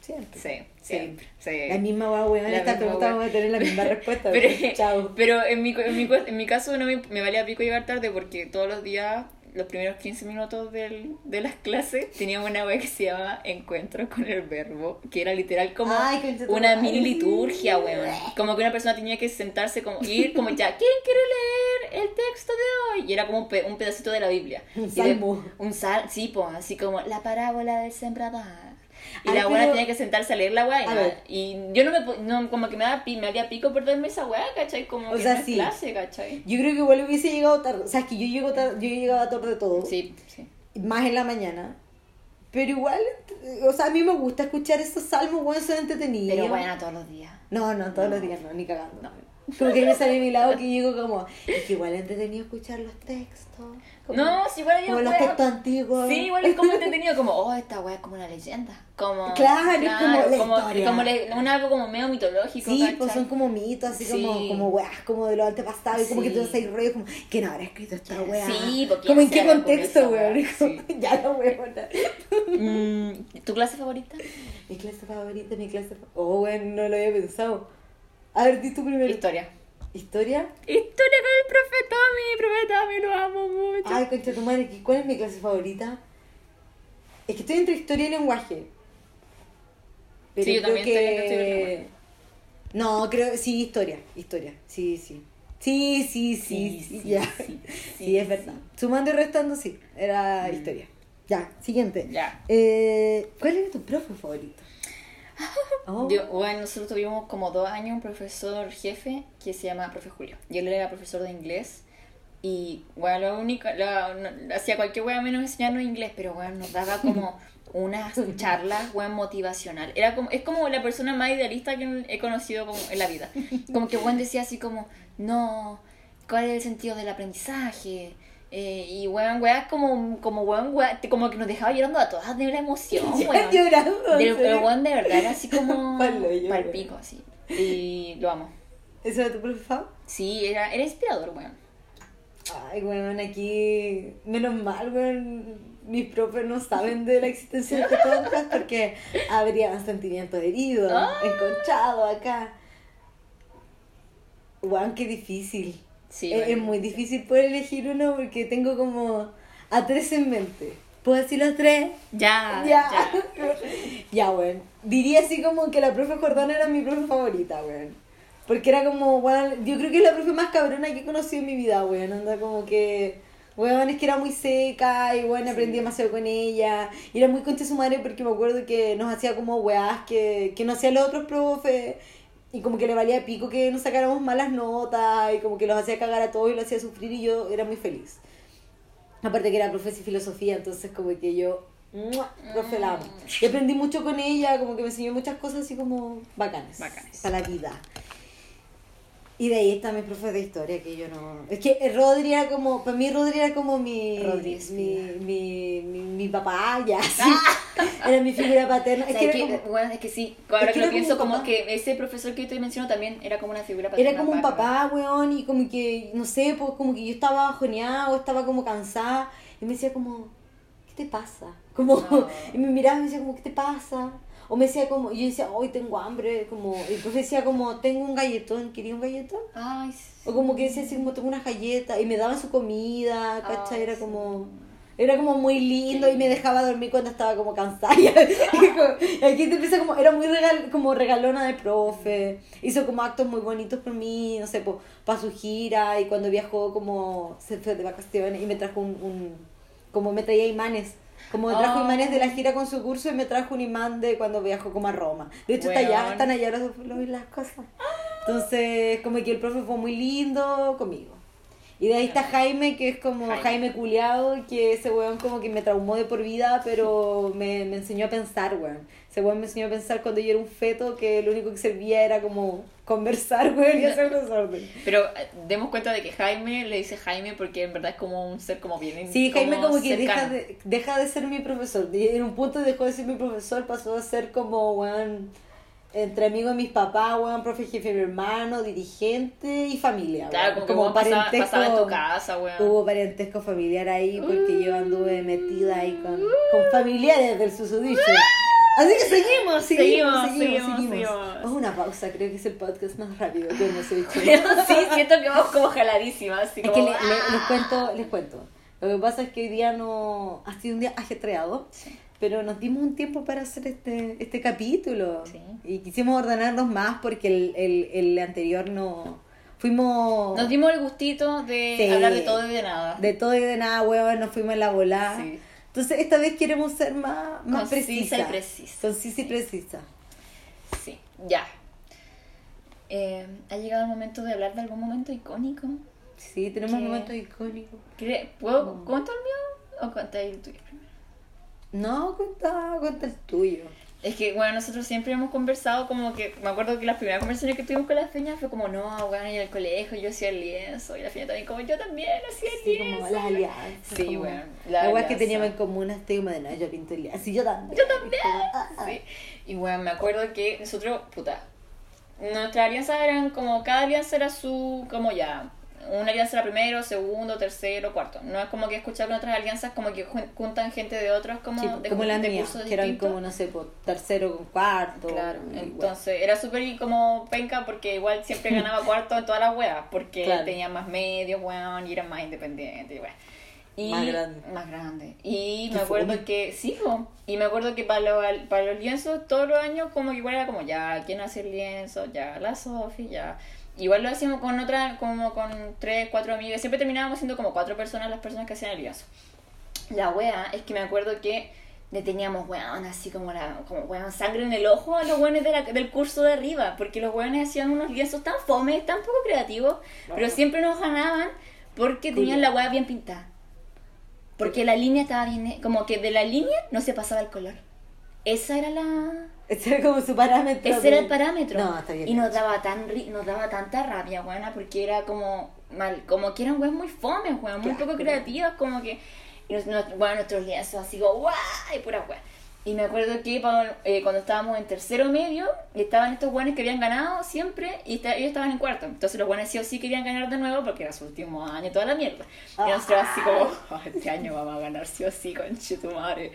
S2: siempre.
S1: Sí, siempre. Sí.
S2: La misma wea, weón.
S1: La
S2: Esta pregunta vamos a tener la misma [laughs] respuesta.
S1: Pero.
S2: Chao.
S1: pero en, mi, en, mi, en mi caso no me, me valía pico llegar tarde porque todos los días, los primeros 15 minutos del, de las clases, teníamos una web que se llama Encuentro con el Verbo, que era literal como
S2: Ay,
S1: una mini liturgia, weón. Como que una persona tenía que sentarse como, y ir como ya, ¿quién quiere leer el texto de hoy. Y era como un, pe- un pedacito de la Biblia.
S2: Un
S1: de-
S2: salmo.
S1: un sal, sí, pues, así como la parábola del sembrador. Y
S2: Ay,
S1: la
S2: pero-
S1: tenía que sentarse a leer la weá. Y, y yo no me, no, como que me, da, pi- me haría pico perderme esa weá, ¿cachai? Como
S2: O
S1: que
S2: sea,
S1: no es
S2: sí.
S1: clase, ¿cachai?
S2: Yo creo que igual hubiese llegado tarde. O sea, es que yo, llego tarde, yo llegaba tarde todo.
S1: Sí, sí.
S2: Más en la mañana. Pero igual, o sea, a mí me gusta escuchar esos salmos, bueno, son entretenidos.
S1: Pero bueno, todos los días.
S2: No, no, todos los días no, ni cagando. Como que me sale a mi lado que llego como, es que igual entretenido escuchar los textos. Como,
S1: No, si igual yo
S2: como los
S1: weá-
S2: textos antiguos.
S1: Sí, igual es como [laughs] entretenido, como, oh, esta weá es como una leyenda. Como,
S2: Claro, es como la
S1: como,
S2: historia.
S1: como le- un algo como medio mitológico.
S2: Sí,
S1: ¿cachai?
S2: pues son como mitos, así como,
S1: Sí.
S2: como weas, como de los antepasados, y como que
S1: Sí.
S2: tú a ir rollo, como, ¿quién habrá escrito esta wea?
S1: Sí, porque
S2: Como en qué contexto, weón. como, [laughs] Ya la weona.
S1: Mm, ¿Tu clase favorita?
S2: Mi clase favorita, mi clase favorita. Oh, weón, no lo había pensado. A ver, di tú primero.
S1: Historia.
S2: ¿Historia?
S1: Historia con el profe Tommy, profe Tommy, lo amo mucho.
S2: Ay, concha tu madre, ¿qué- ¿cuál es mi clase favorita? Es que estoy entre historia y lenguaje. Pero
S1: Sí, yo
S2: creo
S1: también estoy entre historia y
S2: que...
S1: lenguaje.
S2: No, creo, sí, historia, historia, sí, sí. Sí, sí, sí,
S1: Sí,
S2: sí,
S1: sí,
S2: ya.
S1: sí,
S2: Sí, [laughs]
S1: sí,
S2: es verdad. Sumando y restando, sí, era
S1: Mm.
S2: historia. Ya, siguiente.
S1: Ya.
S2: Eh, ¿Cuál era tu profe favorito? Oh.
S1: Yo- bueno, nosotros tuvimos como dos años un profesor jefe que se llama profe Julio. Y él era profesor de inglés. Y, bueno, lo único, la- no- hacía cualquier wea menos enseñarnos inglés, pero, bueno, nos daba como [laughs] unas charlas, weón, motivacional. Era como, es como la persona más idealista que he conocido como en la vida. Como que, weón, decía así como, no, ¿cuál es el sentido del aprendizaje? Eh, y, weón, weón, como, como, weón, weón, como que nos dejaba llorando a todas de la emoción, [laughs] weón.
S2: llorando.
S1: Del, weón de verdad era así como
S2: Palo, [laughs] yo,
S1: pal
S2: weón.
S1: pico, así. Y lo amo.
S2: ¿Ese era tu profe?
S1: Sí, era, era inspirador, weón.
S2: Ay, weón, aquí, menos mal, weón, mis profes no saben de la existencia de este podcast porque habría sentimientos heridos,
S1: Ah.
S2: enconchados acá. Weón, qué difícil.
S1: Sí,
S2: es, muy difícil poder elegir uno porque tengo como a tres en mente. ¿Puedo decir los tres?
S1: Ya,
S2: Ya.
S1: ya. [laughs]
S2: Ya, weón. Diría así como que la profe Jordana era mi profe favorita, weón. Porque era como, weón, yo creo que es la profe más cabrona que he conocido en mi vida, weón. Anda como que, weón, es que era muy seca y, weón, aprendí demasiado con ella. Y era muy concha su madre porque me acuerdo que nos hacía como weás que, que no hacían los otros profes. Y como que le valía pico que nos sacáramos malas notas y como que los hacía cagar a todos y los hacía sufrir y yo era muy feliz. Aparte que era profe de filosofía, entonces como que yo, ¡mua! profe la amo. Y aprendí mucho con ella, como que me enseñó muchas cosas así como bacanas.
S1: Bacanes.
S2: Para la vida. Y de ahí está mi profe de historia, que yo no... Es que Rodri era como, para mí Rodri era como mi...
S1: Rodri
S2: mi, mi, mi, mi papá, ya, sí. Era mi figura paterna. Es que
S1: Bueno, es que sí, ahora
S2: Es
S1: que,
S2: que
S1: lo pienso,
S2: como
S1: como que ese profesor que yo te menciono también era como una figura paterna.
S2: Era como un papá, weón, y como que, no sé, pues como que yo estaba bajoneada o estaba como cansada y me decía como, ¿qué te pasa? Como,
S1: No.
S2: y me miraba y me decía como, ¿qué te pasa? O me decía como, y yo decía, hoy tengo hambre, como, y profe decía como, tengo un galletón, ¿quería un galletón?
S1: Ay, sí.
S2: O como que decía así como, tengo unas galletas, y me daban su comida, ¿cachai?
S1: Ay,
S2: Era
S1: sí.
S2: como... Era como muy lindo y me dejaba dormir cuando estaba como cansada. [laughs] Y aquí te empieza como, era muy regal, como regalona de profe. Hizo como actos muy bonitos por mí, no sé, para su gira. Y cuando viajó como se fue de vacaciones y me trajo un, un como me traía imanes. Como me trajo
S1: Oh.
S2: imanes de la gira con su curso y me trajo un imán de cuando viajó como a Roma. De hecho, está
S1: Weón.
S2: allá, están allá los, los- las cosas. Entonces, como que el profe fue muy lindo conmigo. Y de ahí está Jaime, que es como
S1: Jaime.
S2: Jaime, Culeado, que ese weón como que me traumó de por vida, pero me, me enseñó a pensar, weón. Ese weón me enseñó a pensar cuando yo era un feto, que lo único que servía era como conversar, weón, y hacer desorden.
S1: Pero eh, demos cuenta de que Jaime le dice Jaime porque en verdad es como un ser como bien
S2: Sí, Jaime como que deja de, deja de ser mi profesor. Y En un punto dejó de ser mi profesor, pasó a ser como, weón, entre amigos de mis papás, weón, profe jefe de mi hermano, dirigente y familia.
S1: Claro,
S2: weón.
S1: como vos pasaba, pasaba en tu casa, weón.
S2: Hubo parentesco familiar ahí porque yo anduve metida ahí con, con familiares del susodicho. Así que seguimos, seguimos, seguimos,
S1: Seguimos.
S2: Vamos a una pausa, creo que es el podcast más rápido que hemos [laughs] hecho.
S1: Sí, siento que vamos como jaladísimas.
S2: Es que
S1: ¡ah!
S2: les cuento, les cuento. Lo que pasa es que hoy día no ha sido un día ajetreado,
S1: Sí.
S2: pero nos dimos un tiempo para hacer este, este capítulo.
S1: Sí.
S2: Y quisimos ordenarnos más porque el, el, el anterior no Fuimos
S1: Nos dimos el gustito de
S2: Sí.
S1: hablar de todo y de nada.
S2: de todo y de nada, weón, nos fuimos en la volada. Entonces, esta vez queremos ser más, más precisa.
S1: y precisa.
S2: Concisa y precisa.
S1: Sí, ya. Eh, ha llegado el momento de hablar de algún momento icónico.
S2: Sí, tenemos
S1: ¿Qué?
S2: momentos icónicos.
S1: ¿Quiere- ¿Puedo cuento el mío o contar el tuyo primero?
S2: No, cuenta, cuenta el tuyo.
S1: Es que, bueno, nosotros siempre hemos conversado como que, me acuerdo que las primeras conversaciones que tuvimos con la Feña fue como, no, bueno, y en el colegio yo hacía el lienzo, y la Feña también como, yo también hacía el
S2: Sí,
S1: lienzo.
S2: como las alianzas.
S1: Sí,
S2: como-
S1: bueno,
S2: La weá que teníamos en común este como de no, yo pinto el Sí, yo también.
S1: Yo también.
S2: Ah, ah.
S1: Sí. Y bueno, me acuerdo que nosotros, puta, nuestras alianzas eran como, cada alianza era su, como ya, una alianza era primero, segundo, tercero, cuarto. No es como que escuchar con otras alianzas como que jun- juntan gente de otros como,
S2: Sí,
S1: de,
S2: como las
S1: de cursos
S2: que eran como, no sé, por tercero con cuarto.
S1: Claro, entonces era súper como penca porque igual siempre ganaba [laughs] cuarto en todas las weas, porque
S2: Claro.
S1: tenía más medios, weón, y era más independiente, weón. Y
S2: Más grande.
S1: Más grande. Y me acuerdo que, sí, po, y me acuerdo que para, lo- para los lienzos todos los años como que igual era como, ya, ¿quién hace el lienzo? Ya, la Sofi, ya. Igual lo hacíamos con otra, como con tres, cuatro amigas, siempre terminábamos siendo como cuatro personas las personas que hacían el lienzo. La wea es que me acuerdo que le teníamos, weón, así como, la, como weón, sangre en el ojo a los weones de la- del curso de arriba, porque los weones hacían unos lienzos tan fome, tan poco creativos, pero siempre nos ganaban porque tenían la wea bien pintada. Porque la línea estaba bien, como que de la línea no se pasaba el color. Esa era la...
S2: Ese era como su parámetro.
S1: Ese era el parámetro.
S2: No, está bien.
S1: Y nos daba tan ri- nos daba tanta rabia, buena, porque era como mal, como que eran weas muy fomes, weón, muy poco creativas, como que y nos, nos- bueno, nuestros lienzos así como guay, pura wea. Y me acuerdo que eh, cuando estábamos en tercero medio, estaban estos buenos que habían ganado siempre y esta- ellos estaban en cuarto. Entonces los buenos sí o sí querían ganar de nuevo porque era su último año toda la mierda. Y nosotros así como, "Oh, este año vamos a ganar sí o sí, conche tu madre.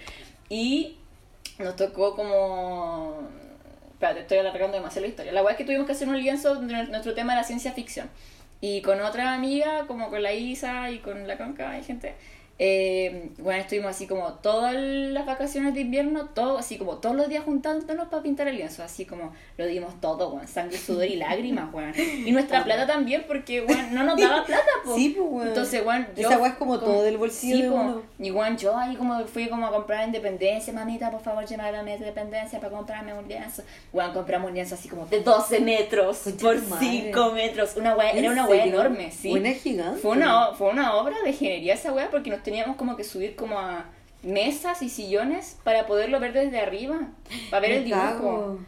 S1: Y nos tocó como... Espérate, estoy alargando demasiado la historia. La verdad es que tuvimos que hacer un lienzo donde nuestro tema era ciencia ficción. Y con otra amiga, como con la Isa y con la Conca y gente, eh, bueno, estuvimos así como todas las vacaciones de invierno, todo, así como todos los días juntándonos para pintar el lienzo, así como lo dimos todo, weón, sangre, sudor y lágrimas, weón. Y nuestra plata también, porque, weón, no nos daba plata, po.
S2: Sí, pues, weón.
S1: Entonces, weón, yo...
S2: Esa es como todo del bolsillo
S1: sí,
S2: de uno.
S1: Y weón, yo ahí como fui como a comprar Independencia, mamita, por favor, llévame a mi Independencia para comprarme un lienzo. Weón, compramos un lienzo así como de 12 metros
S2: Concha
S1: por
S2: tu madre.
S1: 5 metros. Una
S2: ¿En
S1: era una
S2: serio?
S1: enorme, sí.
S2: Buena gigante.
S1: Fue una, fue una obra de ingeniería esa weá porque nos teníamos como que subir como a mesas y sillones para poderlo ver desde arriba, para ver
S2: Me
S1: el dibujo.
S2: cago.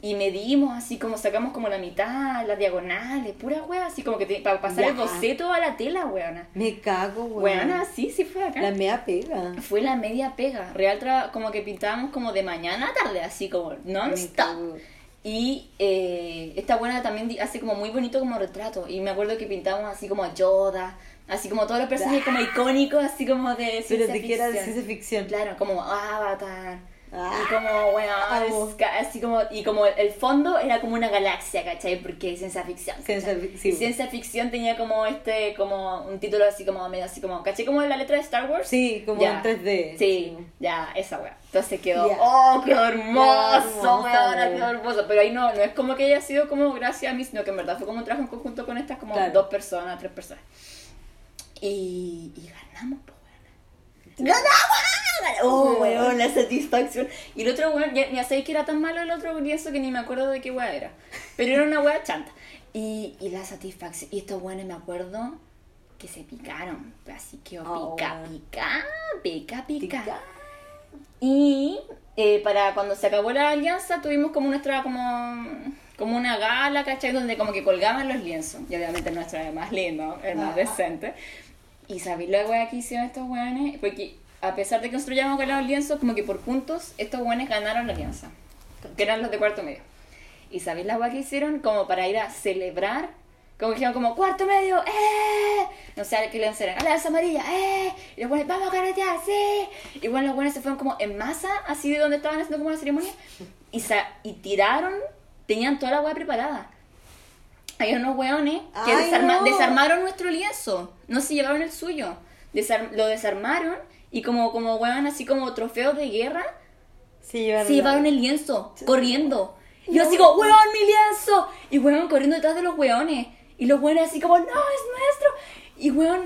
S1: Y medimos así como sacamos como la mitad, las diagonales, pura weá, así como que te- para pasar el boceto a la tela, weona.
S2: Me cago, weón.
S1: Weona, sí, sí fue acá.
S2: La mea pega.
S1: Fue la media pega. Real tra- como que pintábamos como de mañana a tarde, así como non-stop. Y eh, esta buena también hace como muy bonito como retrato. Y me acuerdo que pintábamos así como a Yoda, así como todos los personajes como [laughs] icónicos, así como de
S2: Pero
S1: ciencia
S2: que era de
S1: ficción.
S2: ciencia ficción.
S1: Claro, como Avatar.
S2: Ah,
S1: y como, bueno,
S2: amo.
S1: ca- así como, y como el fondo era como una galaxia, ¿cachai? Porque es ciencia ficción.
S2: Ciencia sí.
S1: Ciencia ficción tenía como este, como un título así como medio así como, ¿cachai? Como la letra de Star Wars.
S2: Sí, como
S1: Ya.
S2: en 3D.
S1: Sí, ya, esa wea. Entonces quedó,
S2: Ya.
S1: oh, qué hermoso,
S2: wea.
S1: qué hermoso. Pero ahí no, no es como que haya sido como gracias a mí, sino que en verdad fue como un trabajo en conjunto con estas como
S2: Claro.
S1: dos personas, tres personas. Y, y ganamos, weona. ¡Ganamos! Oh, weón, la satisfacción. Y el otro weón, ya, ya sabéis que era tan malo el otro lienzo que ni me acuerdo de qué wea era. Pero era una wea chanta. Y, y la satisfacción. Y estos weones me acuerdo que se picaron. Así que
S2: Oh,
S1: pica,
S2: weón.
S1: pica, pica, pica.
S2: Pica.
S1: Y eh, para cuando se acabó la alianza tuvimos como nuestra como como una gala, ¿cachai? Donde como que colgaban los lienzos. Y obviamente el nuestro era más lindo, el más
S2: Ah.
S1: decente. Y sabéis la wea que hicieron estos weones, porque a pesar de que nosotros ya habíamos ganado el lienzo, como que por puntos estos weones ganaron la alianza. Que eran los de cuarto medio. Y sabéis la wea que hicieron como para ir a celebrar. Como que dijeron como cuarto medio, ¡eh! No sé qué le eran, ¡a la lanza amarilla, ¡eh! Y los buenos, ¡vamos a carretear, sí! Y bueno, los buenos se fueron como en masa, así de donde estaban haciendo como una ceremonia. Y, sa- y tiraron, tenían toda la wea preparada. Hay unos weones que
S2: ¡Ay,
S1: desarma-
S2: no!
S1: desarmaron nuestro lienzo, no se llevaron el suyo. Desar- lo desarmaron y como, como weón, así como trofeos de guerra,
S2: Sí,
S1: se llevaron el lienzo, corriendo. Y yo así como, weón, mi lienzo. Y weón, corriendo detrás de los weones. Y los weones así como, no, es nuestro. Y weón,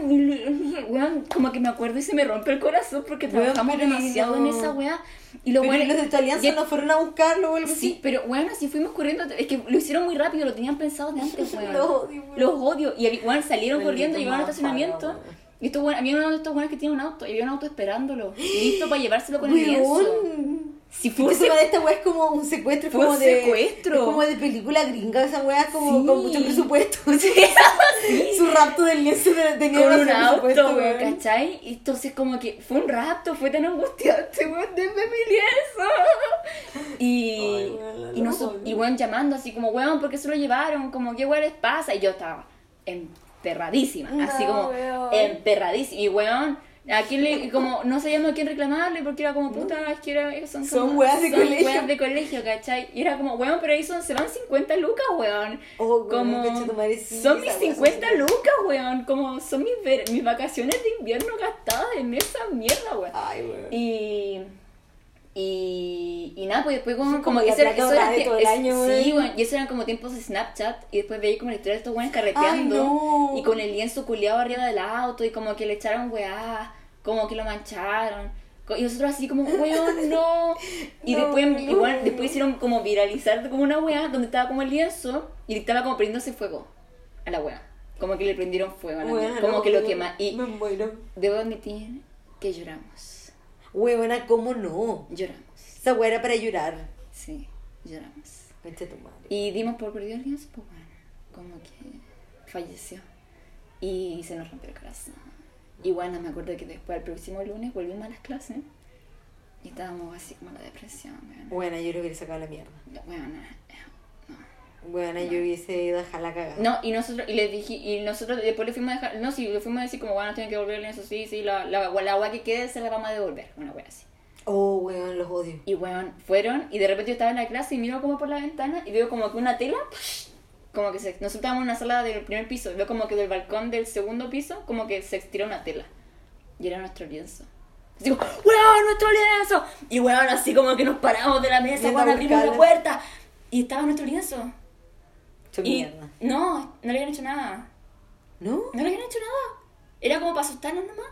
S1: weón, como que me acuerdo y se me rompe el corazón porque
S2: Weón,
S1: trabajamos demasiado
S2: no.
S1: en esa weá. Y los weones.
S2: los de tu alianza
S1: y-
S2: no fueron a buscarlo o algo
S1: Sí,
S2: así.
S1: pero bueno, así fuimos corriendo. Es que lo hicieron muy rápido, lo tenían pensado de antes, [laughs] weón.
S2: Los odio, weón.
S1: Los odio. Y bueno, salieron
S2: Maldito
S1: corriendo, llegaron al estacionamiento.
S2: weón.
S1: Y estos weones- había uno de estos buenos que tiene un auto. Y había un auto esperándolo. [gasps] Listo para llevárselo con el lienzo. Si fue
S2: Fue
S1: un sec-
S2: esta weá es como un secuestro, es
S1: Fue
S2: como de.
S1: secuestro.
S2: Es como de película gringa, esa weá como
S1: Sí.
S2: con mucho presupuesto. [laughs] [laughs] Su rapto del lienzo de- tenía
S1: con un auto, weón. ¿cachai? Y entonces como que fue un rapto, fue tan angustiante, weón, denme mi lienzo. Y,
S2: Ay,
S1: y, y weón llamando así como, weón, ¿por qué se lo llevaron? Como, ¿qué weón les pasa? Y yo estaba emperradísima, así como
S2: weón.
S1: emperradísima. Y weón, a quién le, como, no sabíamos a quién reclamarle porque era como, puta, es que era, son,
S2: Son weas de
S1: son
S2: colegio.
S1: weas de colegio, ¿cachai? Y era como, weón, pero ahí son, se van 50 lucas, weón.
S2: Oh, weón,
S1: como,
S2: concha tu madre, sí,
S1: son mis
S2: wea
S1: 50
S2: son-
S1: lucas, weón. Como son mis, ver- mis vacaciones de invierno gastadas en esa mierda, weón.
S2: Ay, weón.
S1: Y. Y, y nada, pues después como,
S2: Como
S1: como eso, era- eso
S2: todo el
S1: es- Sí,
S2: weón,
S1: y eso eran como tiempos de Snapchat y después veía como la historia de estos weones carreteando
S2: Ay, no.
S1: y con el lienzo culiado arriba del auto y como que le echaron weá, como que lo mancharon. Y nosotros así como, weón, [laughs] no. Y
S2: No,
S1: después,
S2: no.
S1: igual, después hicieron como viralizar como una weá donde estaba como el lienzo y estaba como prendiéndose fuego a la weá. Como que le prendieron fuego a la weá. Como que lo
S2: weón,
S1: quema. Y
S2: Me muero.
S1: debo admitir que lloramos.
S2: Weona, ¿cómo no?
S1: Lloramos.
S2: Esa era para llorar.
S1: Sí, lloramos.
S2: Concha tu madre.
S1: Y dimos por perdido el lienzo, pues bueno, como que falleció. Y se nos rompió el corazón. Y bueno, me acuerdo que después, el próximo lunes, volvimos a las clases. Y estábamos así como en la depresión, weón.
S2: Buena, yo lo hubiera sacado la mierda.
S1: Bueno, eh, no.
S2: Yo hubiese ido a dejar la cagada.
S1: No, y nosotros, y les dije, y nosotros después le fuimos a dejar, no, sí, le fuimos a decir como, bueno, tienen que devolver el lienzo, sí, sí, la, la, la agua que quede se la vamos a devolver, una wea así.
S2: Oh, weón, los odio.
S1: Y weón, fueron y de repente yo estaba en la clase y miro como por la ventana y veo como que una tela, como que se, nosotros estábamos en una sala del primer piso, veo como que del balcón del segundo piso, como que se estira una tela. Y era nuestro lienzo. Así como, weón, nuestro lienzo. Y weón, así como que nos paramos de la mesa, weón, abrimos la puerta. Y estaba nuestro lienzo.
S2: Hecho
S1: Y
S2: mierda.
S1: no, no le habían hecho nada.
S2: ¿No?
S1: No le habían hecho nada. Era como para asustarnos nomás.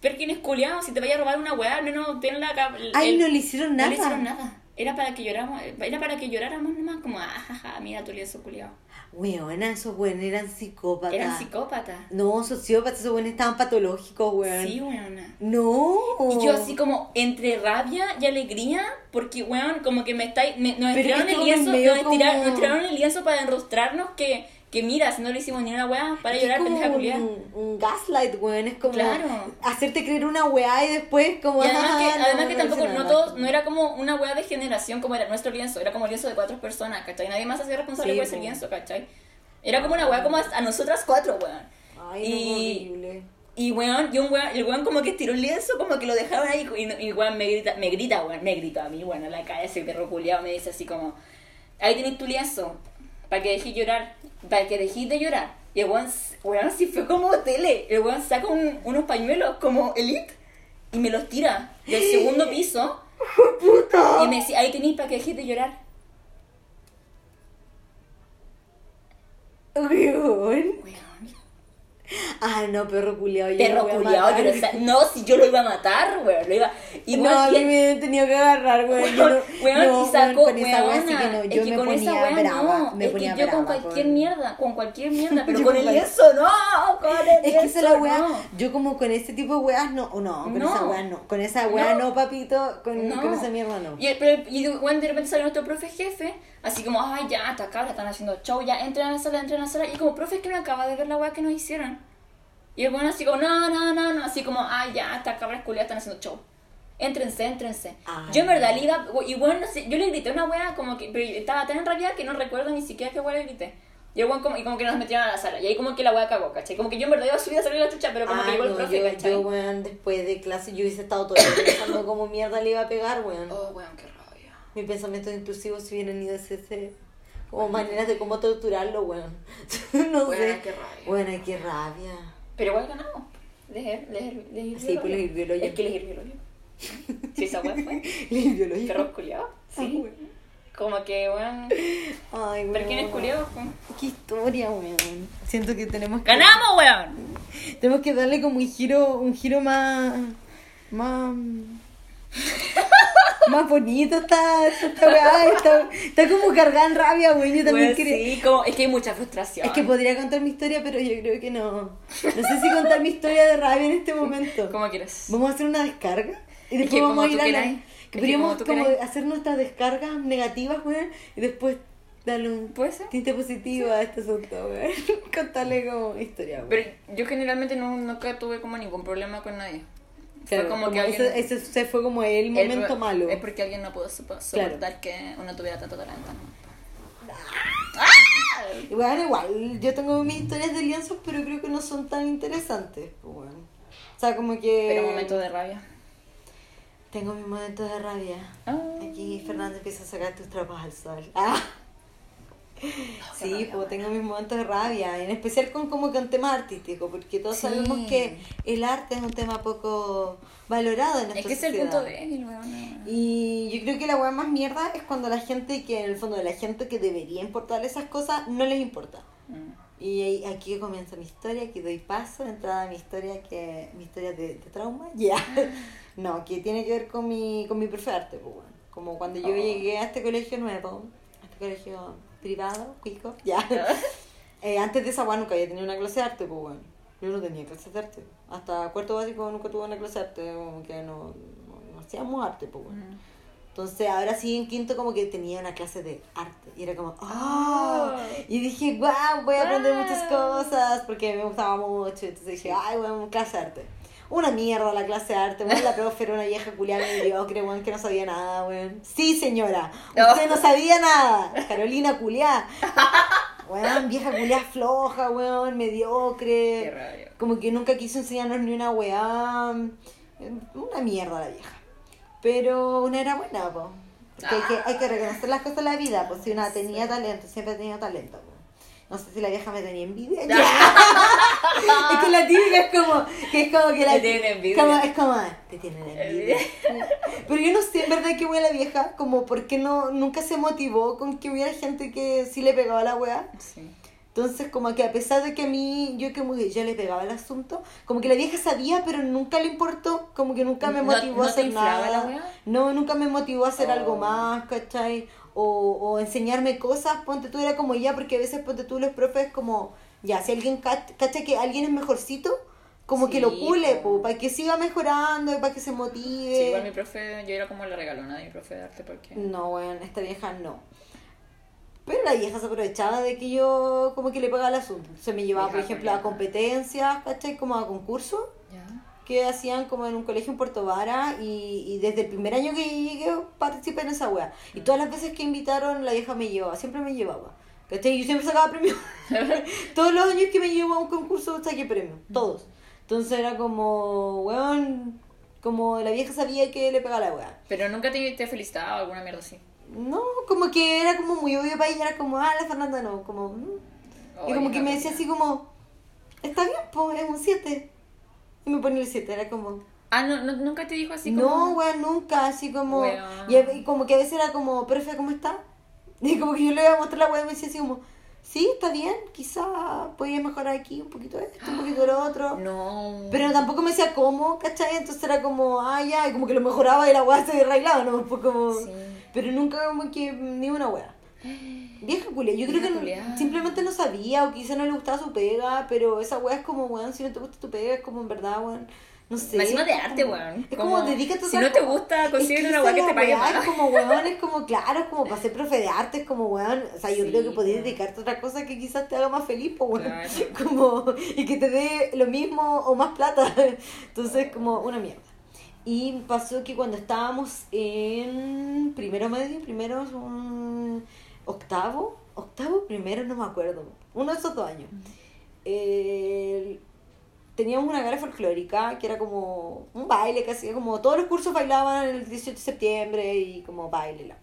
S1: Pero quién es culiado, si te vaya a robar una weá, al menos ten la cap-
S2: Ay,
S1: el-
S2: no le hicieron
S1: no
S2: nada.
S1: le hicieron nada. Era para que lloráramos, era para que lloráramos nomás, como, ah, jaja, mira tu lienzo culiado.
S2: Weona, esos weones eran psicópatas.
S1: Eran psicópatas.
S2: No, sociópatas, esos weones estaban patológicos, weón.
S1: Sí, weona.
S2: No.
S1: Y yo así como entre rabia y alegría, porque weón, como que me estáis, me- nos estiraron
S2: es
S1: el lienzo, nos estiraron,
S2: como-
S1: nos estiraron el lienzo para enrostrarnos que, que mira, si no le hicimos ni una weá, para
S2: Es
S1: llorar,
S2: como
S1: pendeja culiada.
S2: un, un gaslight, weón. Es como
S1: Claro.
S2: hacerte creer una weá y después como...
S1: Y además que,
S2: ah, no,
S1: además
S2: no
S1: que tampoco, no todos, no era como una weá de generación como era nuestro lienzo, era como el lienzo de cuatro personas, ¿cachai? Nadie más hacía responsable
S2: Sí,
S1: por ese lienzo, ¿cachai? Era como una weá como a, a nosotras cuatro, weón.
S2: Ay, no,
S1: Y-
S2: horrible.
S1: Y weón, y un weón, el weón como que estiró el lienzo, como que lo dejaron ahí, y, y weón me grita, me grita, weón, me grita a mí, bueno, la cara ese perro culiado me dice así como, ahí tenés tu lienzo, para que dejes llorar, para que dejes de llorar. Y el weón, weón, así fue como tele, el weón saca un- unos pañuelos como elite y me los tira del segundo piso [laughs] y me dice, ahí tenés para que dejes de llorar.
S2: Weón.
S1: Weón.
S2: Ah, no, perro culiao. yo
S1: Perro
S2: lo matar.
S1: yo no, si yo lo iba a matar, weón, lo iba, y
S2: no,
S1: weón,
S2: a mí me he tenido que agarrar, weón. Yo no, [laughs]
S1: Weón, sacó,
S2: weón, con esa que no.
S1: es
S2: Yo
S1: que
S2: me
S1: con esa
S2: ponía
S1: weá
S2: brava.
S1: no,
S2: me
S1: es que
S2: ponía
S1: yo con cualquier mierda, con cualquier mierda, [laughs] pero
S2: Yo
S1: con el lienzo no, con [laughs] el
S2: Es que esa es la weá.
S1: no.
S2: Yo como con este tipo de weas no. o No, con
S1: No.
S2: esa weá no. Con esa weá no, papito. Con, esa mierda no.
S1: Y, pero, y bueno, de repente salió nuestro profe jefe, así como, ay, ya, hasta acá, están haciendo show, ya, entren a la sala, entren a la sala. Y como, profe, es que no acaba de ver la weá que nos hicieron. Y el bueno así como, no, no, no, no, así como, ay, ya, acá, las culiadas están haciendo show. Éntrense, éntrense.
S2: Ay.
S1: Yo en verdad le iba, y bueno, no sé, yo le grité una weá como que, pero estaba tan en rabia que no recuerdo ni siquiera qué weá le grité. Y el como, y como que nos metieron a la sala, y ahí como que la weá cagó, ¿cachai? Como que yo en verdad iba a subir a salir la chucha, pero como
S2: Ah,
S1: que llegó el
S2: no,
S1: profe,
S2: yo,
S1: ¿cachai?
S2: yo, weón, después de clase yo hubiese estado todo el día pensando [coughs] cómo mierda le iba a pegar, weón.
S1: Oh, weón, qué rabia.
S2: Mis pensamientos intrusivos si hubieran ido hacia ese... Como maneras de cómo torturarlo, weón. [laughs] no
S1: Weón,
S2: sé.
S1: qué rabia.
S2: Bueno, qué rabia.
S1: Pero igual ganamos. Les, les, les, les hirvió
S2: Sí, pues les hirvió.
S1: Es que les hirvió. Sí, esa weá fue. [laughs]
S2: El biológico.
S1: Perros culiados.
S2: Ah,
S1: Sí.
S2: weón.
S1: Como que, weón.
S2: Ay,
S1: ¿Pero quién es
S2: weón.
S1: culiado?
S2: Qué historia, weón. Siento que tenemos que...
S1: ¡Ganamos, weón!
S2: Tenemos que darle como un giro, un giro más... Más... más bonito está esta weá. [laughs] Está, está como cargada en rabia, weón. Yo también
S1: Weón,
S2: quería...
S1: sí, como, es que hay mucha frustración.
S2: Es que podría contar mi historia, pero yo creo que no. No sé si contar mi historia de rabia en este momento.
S1: ¿Cómo quieres?
S2: Vamos a hacer una descarga y
S1: Es
S2: después
S1: que
S2: vamos
S1: como
S2: a ir a la... Que
S1: como
S2: podríamos como
S1: queráis.
S2: hacer nuestras descargas negativas, weón, y después darle un tinte positivo a este asunto, weón. [laughs] Contarle como historia.
S1: Pero yo generalmente no, nunca tuve como ningún problema con nadie.
S2: Claro,
S1: fue como,
S2: como
S1: que alguien...
S2: ese, ese se fue como el
S1: el
S2: momento
S1: pro-
S2: malo.
S1: Es porque alguien no pudo sopo- soportar que uno tuviera tanto talento.
S2: Bueno, igual, yo tengo mis historias de lienzos, pero creo que no son tan interesantes, pues, weón. O sea, como que...
S1: Pero momentos de rabia.
S2: Tengo mis momentos de rabia.
S1: Ah.
S2: Aquí Fernando empieza a sacar tus trapos al sol. Ah. Sí, pues tengo mis momentos de rabia, en especial con como con temas artísticos, porque todos
S1: Sí.
S2: sabemos que el arte es un tema poco valorado en nuestra
S1: Es que es el punto débil, weón.
S2: Y yo creo que la weá más mierda es cuando la gente que en el fondo de la gente que debería importarle esas cosas no les importa.
S1: Mm.
S2: Y ahí- aquí comienza mi historia, aquí doy paso, entrada a mi historia, que mi historia de, de trauma, [laughs] ya. No, que tiene que ver con mi, con mi profe de arte, pues, bueno. Como cuando yo
S1: Oh.
S2: llegué a este colegio nuevo, a este colegio privado, cuico, [laughs] ya. Eh, antes de esa weá nunca había tenido una clase de arte, pues bueno. Yo no tenía clase de arte. Hasta cuarto básico nunca tuve una clase de arte, como que no, no, no hacíamos arte, pues bueno.
S1: Mm.
S2: Entonces ahora sí en quinto como que tenía una clase de arte y era como, ¡ah!
S1: Ay.
S2: Y dije, wow, voy a aprender
S1: Ah.
S2: muchas cosas porque me gustaba mucho. Entonces dije, ay, bueno, clase de arte. Una mierda la clase de arte, bueno, la profe era una vieja culiada mediocre, weón, que no sabía nada, weón. Sí, señora, usted no sabía nada. Carolina culiada. Weón, vieja culiada floja, weón,
S1: Qué
S2: mediocre.
S1: rabia.
S2: Como que nunca quiso enseñarnos ni una weá. Una mierda la vieja. Pero una era buena, po. Hay, que, hay que reconocer las cosas de la vida, pues si una tenía talento, siempre ha tenido talento, po. No sé si la vieja me tenía envidia. [laughs] [laughs] es que la típica es como que es como que la
S1: Me tienen envidia.
S2: como- es como te tienen envidia. Pero yo no sé en verdad qué wea la vieja, como porque no nunca se motivó con que hubiera gente que sí le pegaba la wea.
S1: Sí.
S2: Entonces, como que a pesar de que a mí, yo que yo le pegaba el asunto, como que la vieja sabía, pero nunca le importó, como que nunca me
S1: ¿No-
S2: motivó
S1: no
S2: a hacer nada.
S1: la?
S2: No, nunca me motivó a hacer
S1: Oh.
S2: algo más, ¿cachai? O, o enseñarme cosas, ponte tú, era como ya, porque a veces ponte tú los profes como, ya, si alguien ca- cacha que alguien es mejorcito, como que lo pule,
S1: po.
S2: para que siga mejorando, para que se motive.
S1: Sí, igual mi profe, yo era como la regalona de mi profe de arte porque...
S2: No, bueno, esta vieja no. Pero la vieja se aprovechaba de que yo como que le pagaba el asunto. Se me llevaba, por ejemplo, a competencias, ¿cachai? Como a concursos. Que hacían como en un colegio en Puerto Vara y, y desde el primer año que llegué participé en esa wea. Y todas las veces que invitaron, la vieja me llevaba, siempre me llevaba. ¿Cachai? Yo siempre sacaba premios. [laughs] todos los años que me llevó a un concurso saqué premios, todos. Entonces era como, weón, como la vieja sabía que le pegaba la wea.
S1: Pero nunca te, te felicitaba alguna mierda así.
S2: No, como que era como muy obvio para ella, era como, ah, la Fernanda no, como... mm. y
S1: Oye,
S2: como que me decía así como, está bien, pues es un 7. Y me ponía el 7, era como...
S1: Ah, no, no, nunca te dijo así
S2: no,
S1: como...
S2: weón, nunca, así como...
S1: Weón.
S2: Y, y como que a veces era como, profe, ¿cómo está? [laughs] Y como que yo le iba a mostrar la weá y me decía así como, sí, está bien, quizá podía mejorar aquí un poquito esto, un poquito lo otro. [gasps]
S1: No.
S2: Pero tampoco me decía cómo, ¿cachai? Entonces era como, ah, ya, y como que lo mejoraba y la weá se arreglaba, ¿no? Fue como...
S1: Sí.
S2: Pero nunca como que ni una weá. Vieja culia, yo creo que
S1: culiá.
S2: simplemente no sabía o quizá no le gustaba su pega, pero esa weá es como, weón, si no te gusta tu pega, es como en verdad, weón, no sé.
S1: Encima de
S2: es
S1: arte, weón.
S2: Es
S1: Como,
S2: como, dedícate a
S1: si no te gusta,
S2: Es
S1: consigue una
S2: esa
S1: weá que
S2: es
S1: te pague más.
S2: Es como, weón, es como, claro, es como para ser profe de arte, es como, weón, o sea, yo
S1: Sí,
S2: creo que podrías
S1: weón.
S2: dedicarte a otra cosa que quizás te haga más feliz, pues, weón.
S1: Claro. [laughs]
S2: Como, y que te dé lo mismo o más plata. [laughs] Entonces, como, una mierda. Y pasó que cuando estábamos en primero medio, primero un octavo, octavo, primero, no me acuerdo, uno de esos dos años. eh, teníamos una gala folclórica que era como un baile hacía como todos los cursos bailaban el 18 de septiembre y como baile. la-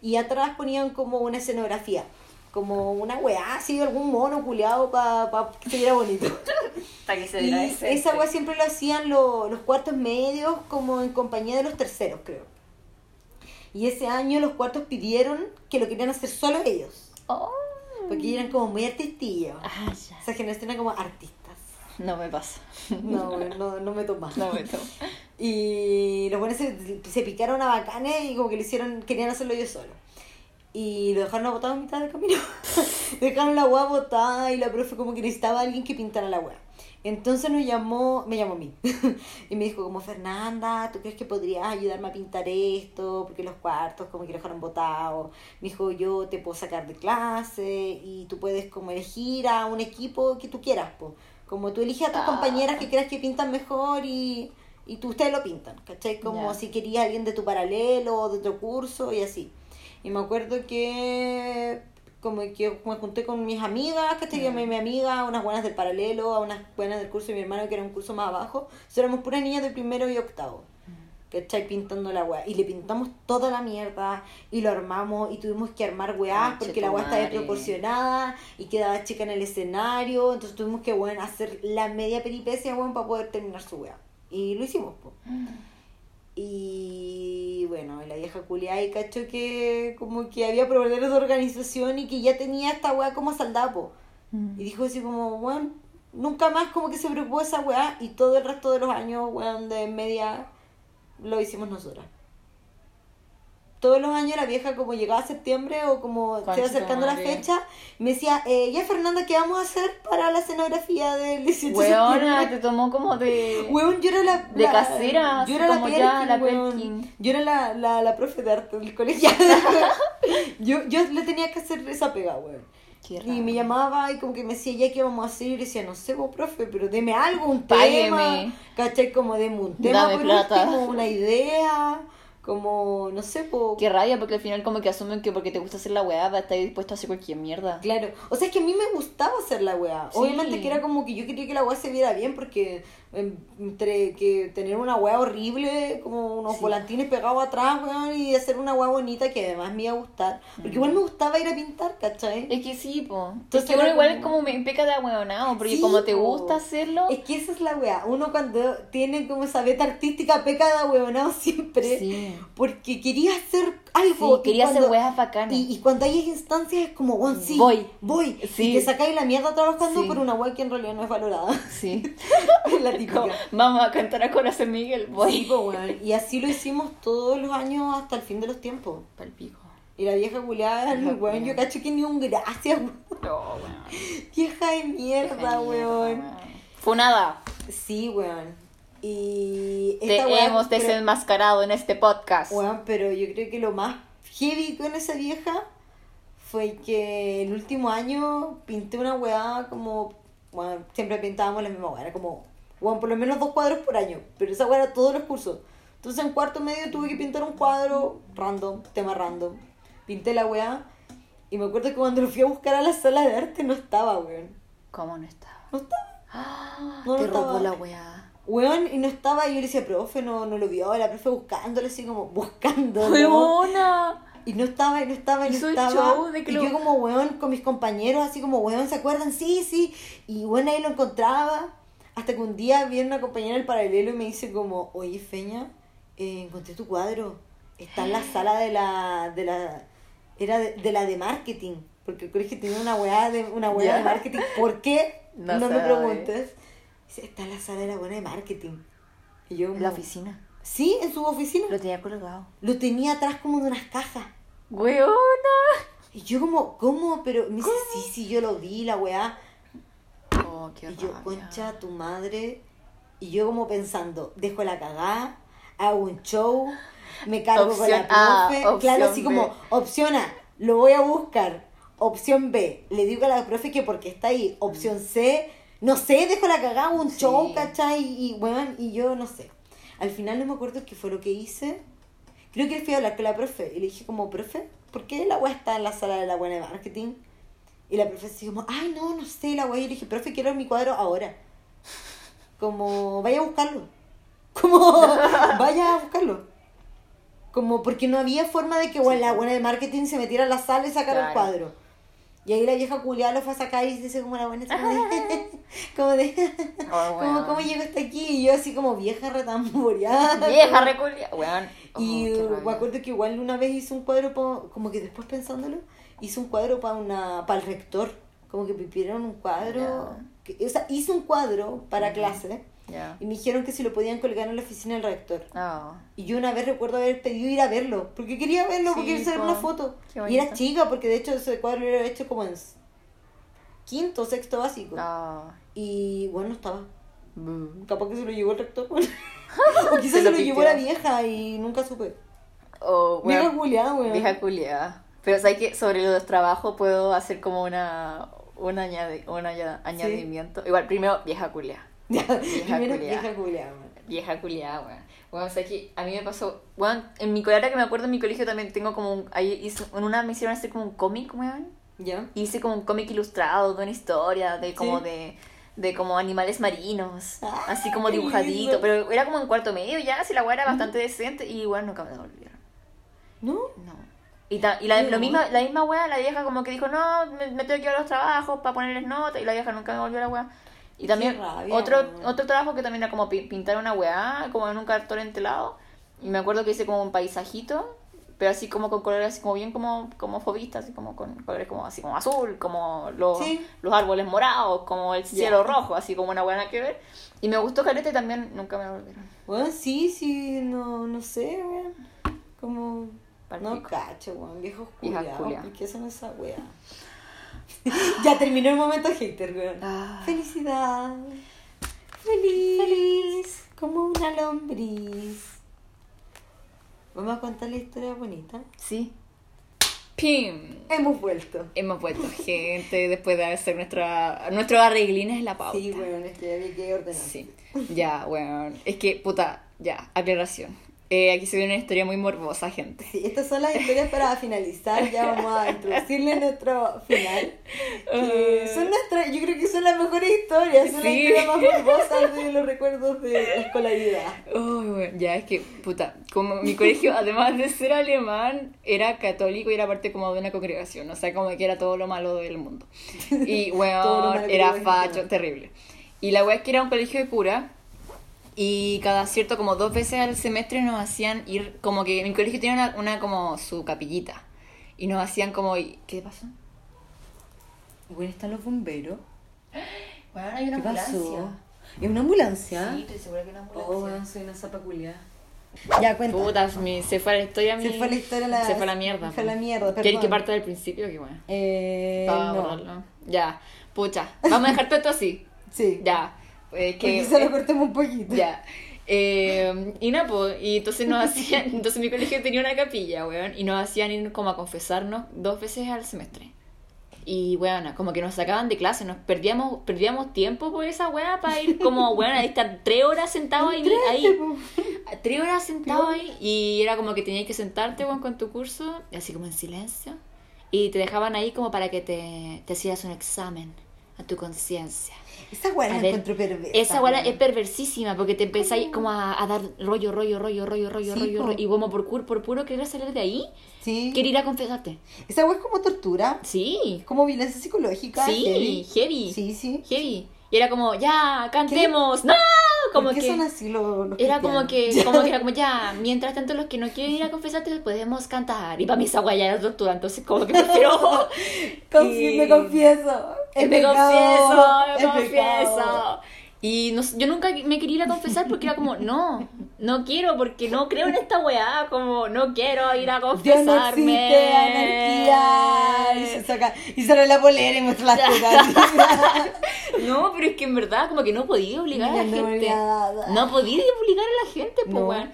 S2: Y atrás ponían como una escenografía, como una weá, así, algún mono culeado para que se viera bonito. [laughs]
S1: Para que se
S2: Y
S1: diera ese-
S2: esa weá siempre lo hacían lo- los cuartos medios como en compañía de los terceros, creo. Y ese año los cuartos pidieron que lo querían hacer solo ellos.
S1: Oh.
S2: Porque eran como muy artistillos.
S1: Ah, ya.
S2: Esa generación era como artistas.
S1: No me pasa.
S2: No, no, no me tomas.
S1: No me tomo.
S2: Y los buenos se, se picaron a bacanes y como que lo hicieron, querían hacerlo ellos solos. Y lo dejaron botado a mitad del camino. [laughs] dejaron la weá botada y la profe como que necesitaba a alguien que pintara la weá. Entonces nos llamó, me llamó a mí. [laughs] y me dijo como, Fernanda, ¿tú crees que podrías ayudarme a pintar esto? Porque los cuartos como que lo dejaron botados. Me dijo, yo te puedo sacar de clase y tú puedes como elegir a un equipo que tú quieras, po. Como tú eliges a tus
S1: Ah.
S2: compañeras que creas que pintan mejor y, y tú, ustedes lo pintan, ¿cachai? Como si querías a alguien de tu paralelo o de otro curso y así. Y me acuerdo que como que me junté con mis amigas. Que mi, mi amiga, unas buenas del paralelo, a unas buenas del curso de mi hermano que era un curso más abajo. Éramos puras niñas de primero y octavo. ¿Cachai? Pintando la weá. Y le pintamos toda la mierda y lo armamos y tuvimos que armar weá porque la weá estaba
S1: madre.
S2: desproporcionada y quedaba chica en el escenario. Entonces tuvimos que, weón, hacer la media peripecia, weón, para poder terminar su weá. Y lo hicimos, po. Y bueno, la vieja culiada y cacho que como que había problemas de organización y que ya tenía esta weá como saldapo.
S1: Mm.
S2: Y dijo así como, weón, nunca más como que se preocupó esa weá y todo el resto de los años, weón, de media lo hicimos nosotras. Todos los años la vieja como llegaba a septiembre o como se acercando la
S1: madre.
S2: fecha, me decía, eh, ya Fernanda, ¿qué vamos a hacer para la escenografía del 18 de septiembre?
S1: te tomó como de.
S2: Weón, yo era la...
S1: De
S2: la-
S1: casera,
S2: Yo era la
S1: ya, la.
S2: Yo era la, la, la profe de arte del colegio. [laughs] yo, yo le tenía que hacer esa pega, weón. Y me llamaba y como que me decía, ¿ya qué vamos a hacer? Y decía, no sé, vos, profe, pero deme algo, un
S1: Págueme.
S2: tema. ¿Cachai? Como deme un tema
S1: Dame
S2: por
S1: plata.
S2: último, una idea. Como, no sé, po.
S1: Qué rabia, porque al final como que asumen que porque te gusta hacer la weá, estar dispuesto a hacer cualquier mierda.
S2: Claro, o sea, es que a mí me gustaba hacer la weá.
S1: Sí.
S2: Obviamente que era como que yo quería que la weá se viera bien porque entre que tener una weá horrible, como unos
S1: Sí.
S2: volantines pegados atrás, weón, y hacer una weá bonita que además me iba a gustar. Porque
S1: Mm.
S2: igual me gustaba ir a pintar, ¿cachai?
S1: Es que sí, po.
S2: Entonces
S1: es que uno igual
S2: como-
S1: como me peca de ahueonado, porque
S2: Sí,
S1: como te
S2: po.
S1: gusta hacerlo.
S2: Es que esa es la weá. Uno cuando tiene como esa beta artística peca de weonado [laughs] siempre.
S1: Sí.
S2: Porque quería hacer algo.
S1: Quería hacer
S2: cuando-
S1: weas bacanas.
S2: Y, y cuando hay instancias es como, bueno, sí,
S1: Voy.
S2: voy.
S1: Sí.
S2: Y te sacáis la mierda trabajando por una wea que en realidad no es valorada.
S1: Sí. [laughs]
S2: Es la
S1: vamos a cantar a Corazón Miguel,
S2: Sí,
S1: voy.
S2: po, weón. Y así lo hicimos todos los años hasta el fin de los tiempos.
S1: Palpico.
S2: Y la vieja culiada,
S1: Vieja
S2: weón, yo cacho que ni un gracias, weón.
S1: No, weón.
S2: Vieja de mierda, weón.
S1: Funada.
S2: Sí, weón. Y
S1: Te
S2: esta weá,
S1: hemos
S2: pero-
S1: desenmascarado en este podcast.
S2: Weón, pero yo creo que lo más heavy con esa vieja fue que el último año pinté una weá como. Bueno, siempre pintábamos la misma weá, era como. Weón, por lo menos dos cuadros por año, pero esa era todos los cursos. Entonces en cuarto medio tuve que pintar un cuadro random, tema random. Pinté la weá y me acuerdo que cuando lo fui a buscar a la sala de arte no estaba, weón.
S1: ¿Cómo no estaba?
S2: No estaba.
S1: Ah,
S2: No, no
S1: te robó
S2: estaba.
S1: la weá.
S2: Weón, y no estaba, y yo le decía, profe, no, no lo vio, la profe buscándolo, así como buscándolo.
S1: ¡Weona!
S2: Y no estaba, y no estaba, y no
S1: Hizo
S2: estaba.
S1: de que
S2: y
S1: lo-
S2: yo como weón con mis compañeros, así como weón, ¿se acuerdan? Sí, sí. Y bueno, ahí lo encontraba. Hasta que un día viene una compañera del paralelo y me dice como, oye Feña, eh, encontré tu cuadro. Está en la [gasps] sala de la, de la, era de, de la de marketing. Porque el colegio tenía una weá de, una weá de marketing. ¿Por qué?
S1: No
S2: No, me preguntes. Dice, está en la sala de la buena de marketing. Y yo
S1: En la oficina.
S2: Sí, en su oficina.
S1: Lo tenía colgado.
S2: Lo tenía atrás como de unas cajas.
S1: ¡Weona!
S2: Y yo como, ¿cómo? Pero me dice, sí, sí, yo lo vi, la weá.
S1: Qué
S2: Y yo,
S1: rabia.
S2: concha, tu madre. Y yo como pensando, dejo la cagada, hago un show, me cargo con
S1: Opción
S2: la
S1: A,
S2: profe. claro, así
S1: B.
S2: como, opción A, lo voy a buscar. Opción B, le digo a la profe que porque está ahí. Opción C, no sé, dejo la cagada, hago un
S1: Sí.
S2: show, ¿cachai? Y, weón, y yo no sé. Al final no me acuerdo qué fue lo que hice. Creo que fui a hablar con la profe y le dije como, profe, ¿por qué la weá está en la sala de la buena de marketing? Y la profe así como, ay, no, no sé, la weá. Y le dije, profe, quiero mi cuadro ahora. Como, vaya a buscarlo. [laughs] Como, vaya a buscarlo. Como, porque no había forma de que bueno, la buena de marketing se metiera a la sala y sacara el
S1: Claro.
S2: cuadro. Y ahí la vieja culiada lo fue a sacar y dice como la buena, como de, [laughs] [laughs] como de,
S1: Oh,
S2: como,
S1: weón.
S2: ¿cómo llegó hasta aquí? Y yo así como vieja retamboreada.
S1: Vieja reculia. Weón. Oh,
S2: Y me acuerdo que igual una vez hice un cuadro, como que después pensándolo, hice un cuadro para una para el rector. Como que me pidieron un cuadro. que- o sea, hice un cuadro para clase
S1: Ya.
S2: y me dijeron que si lo podían colgar en la oficina del rector.
S1: Oh.
S2: Y yo una vez recuerdo haber pedido ir a verlo, porque quería verlo,
S1: Sí,
S2: porque quería sacar una foto. Y era chica, porque de hecho ese cuadro lo era hecho como en quinto, sexto básico.
S1: Oh.
S2: Y bueno, no estaba.
S1: Bu.
S2: Capaz que se lo llevó el rector. [laughs] o quizás
S1: Se
S2: se
S1: lo
S2: lo, llevó la vieja y nunca supe.
S1: Oh,
S2: Vieja
S1: weón.
S2: culiada, weón.
S1: Vieja culiada. Pero sabes que sobre los trabajos puedo hacer como una un, añade, un aña- añadimiento. Igual, primero, vieja culiada. [laughs]
S2: Ya,
S1: Vieja
S2: primero
S1: culiada.
S2: vieja.
S1: Vieja culiada, weón. Bueno, o sea que a mí me pasó, weón, en mi ahora que me acuerdo en mi colegio también tengo como un, ahí hice, en una me hicieron hacer como un cómic, weón.
S2: ¿Ya?
S1: Hice como un cómic ilustrado de una historia, de como
S2: Sí.
S1: de, de como animales marinos,
S2: Ah,
S1: así como dibujadito, pero era como en cuarto medio ya, así la weá era bastante decente y bueno, nunca me devolvieron.
S2: ¿No?
S1: No. Y, ta- y la, lo misma, la misma weá, la vieja como que dijo, no, me, me tengo que ir a los trabajos para ponerles notas, y la vieja nunca me volvió la weá. Y también
S2: rabia,
S1: otro, otro trabajo que también era como pi- pintar una weá, como en un cartón entelado. Y me acuerdo que hice como un paisajito, pero así como con colores así como bien como, como fobistas, así como con colores como así como azul, como los,
S2: Sí.
S1: los árboles morados, como el cielo
S2: Ya.
S1: rojo, así como una nada que ver. Y me gustó Caleta y también nunca me volvieron.
S2: Bueno, sí, sí, no, no sé, weón. Como... No cacho, weón. Viejos culiados.
S1: culia.
S2: ¿Por qué hacen esa weá? [laughs] ya terminó el momento hater, weón.
S1: Ah.
S2: Felicidad. Feliz. Feliz. Como una lombriz. Vamos a contar la historia bonita.
S1: Sí. Pim.
S2: Hemos vuelto.
S1: Hemos vuelto gente después de hacer nuestra, nuestro arreglines en la pauta.
S2: Sí, weón, es que había que ordenar.
S1: Sí. Ya, weón. Es que, puta, ya, aclaración. Eh, aquí se ve una historia muy morbosa, gente.
S2: Sí, estas son las historias para finalizar. Ya [laughs] vamos a introducirle nuestro final. Que son nuestras, yo creo que son las mejores historias. Son las
S1: Sí.
S2: historias más morbosas de los recuerdos de escolaridad.
S1: Uy, weón, ya, es que, puta, como mi colegio, [laughs] además de ser alemán, era católico y era parte como de una congregación. O sea, como que era todo lo malo del mundo. [laughs] Y,
S2: que
S1: era facho, terrible. Y la weá es que era un colegio de cura. Y cada cierto, como dos veces al semestre nos hacían ir, como que mi colegio tiene una, una como su capillita. Y nos hacían como, ¿qué pasó?
S2: Bueno, están los bomberos.
S1: Bueno, hay
S2: ¿Qué pasó? ¿Es una ambulancia?
S1: Sí, estoy segura que una ambulancia.
S2: Oh, weón, soy una zapa culiada. Ya, cuenta.
S1: Puta, mi- se fue la historia mi...
S2: Se fue la historia la-
S1: Se fue la mierda.
S2: se fue la mierda,
S1: ¿Quieres que
S2: perdón.
S1: parte del principio? Que bueno.
S2: Eh, no.
S1: Ya, pucha. [laughs] Vamos a dejar todo esto así.
S2: Sí.
S1: Ya. Eh, [laughs] que,
S2: se lo cortemos un poquito.
S1: Ya. Eh, y nada, pues, y entonces nos hacían, entonces mi colegio tenía una capilla, weón, y nos hacían ir como a confesarnos dos veces al semestre. Y, weón, como que nos sacaban de clase, nos perdíamos, perdíamos tiempo por esa weá para ir como, weón, a estar tres horas sentado ahí, ahí, tres horas sentado ahí, y era como que tenías que sentarte, weón, con tu curso, así como en silencio, y te dejaban ahí como para que te, te hicieras un examen a tu conciencia.
S2: Esa weá la encuentro perversa.
S1: Esa weá es perversísima porque te empezáis como a, a dar rollo, rollo, rollo, rollo, rollo,
S2: Sí,
S1: rollo, rollo, y como por, por puro querer salir de ahí,
S2: Sí.
S1: querer ir a confesarte.
S2: Esa weá es como tortura.
S1: Sí,
S2: como violencia psicológica.
S1: sí,
S2: heavy.
S1: heavy,
S2: Sí, sí.
S1: heavy. Y era como, ya, cantemos, ¡no! Como
S2: ¿Por qué
S1: que...
S2: son así los, los
S1: Era como que, [laughs] como que era como ya, mientras tanto los que no quieren ir a confesarte podemos cantar. Y para mí esa ya era tortura, entonces como que prefiero... [laughs]
S2: Confi- [laughs]
S1: Y-
S2: Me confieso. Es
S1: me
S2: pecado,
S1: confieso, me
S2: es
S1: confieso.
S2: pecado.
S1: Y no, yo nunca me quería ir a confesar porque era como, [laughs] no, no quiero porque no creo en esta weá, como no quiero ir a
S2: no
S1: confesarme.
S2: existe, anarquía. Y se saca, y sale la polera y muestra las tetas. [laughs]
S1: No, pero es que en verdad como que no podía obligar a la gente. No podía obligar a la gente, pues
S2: No.
S1: weón.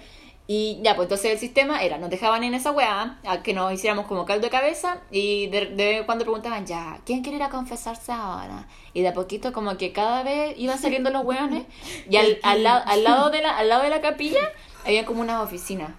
S1: Y ya, pues entonces el sistema era, nos dejaban en esa weá, a que nos hiciéramos como caldo de cabeza, y de, de cuando preguntaban, ya, ¿quién quiere ir a confesarse ahora? Y de a poquito como que cada vez iban saliendo los weones, y al, al, lado- al, lado de la, al lado de la capilla había como una oficina.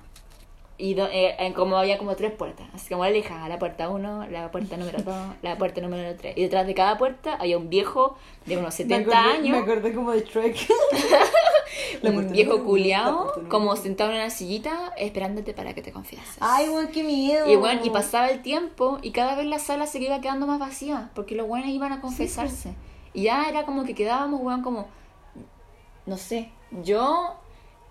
S1: Y do- eh, en como había como tres puertas. Así como elija la puerta 1, la puerta número 2, la puerta número 3. Y detrás de cada puerta había un viejo de unos 70
S2: me acordé,
S1: años.
S2: Me acordé como de. [laughs] La
S1: un viejo culiao, como sentado en una sillita, esperándote para que te confieses.
S2: Ay, weón, qué miedo.
S1: Y bueno, y pasaba el tiempo y cada vez la sala se iba quedando más vacía, porque los buenos iban a confesarse. Y ya era como que quedábamos, weón, como, no sé, yo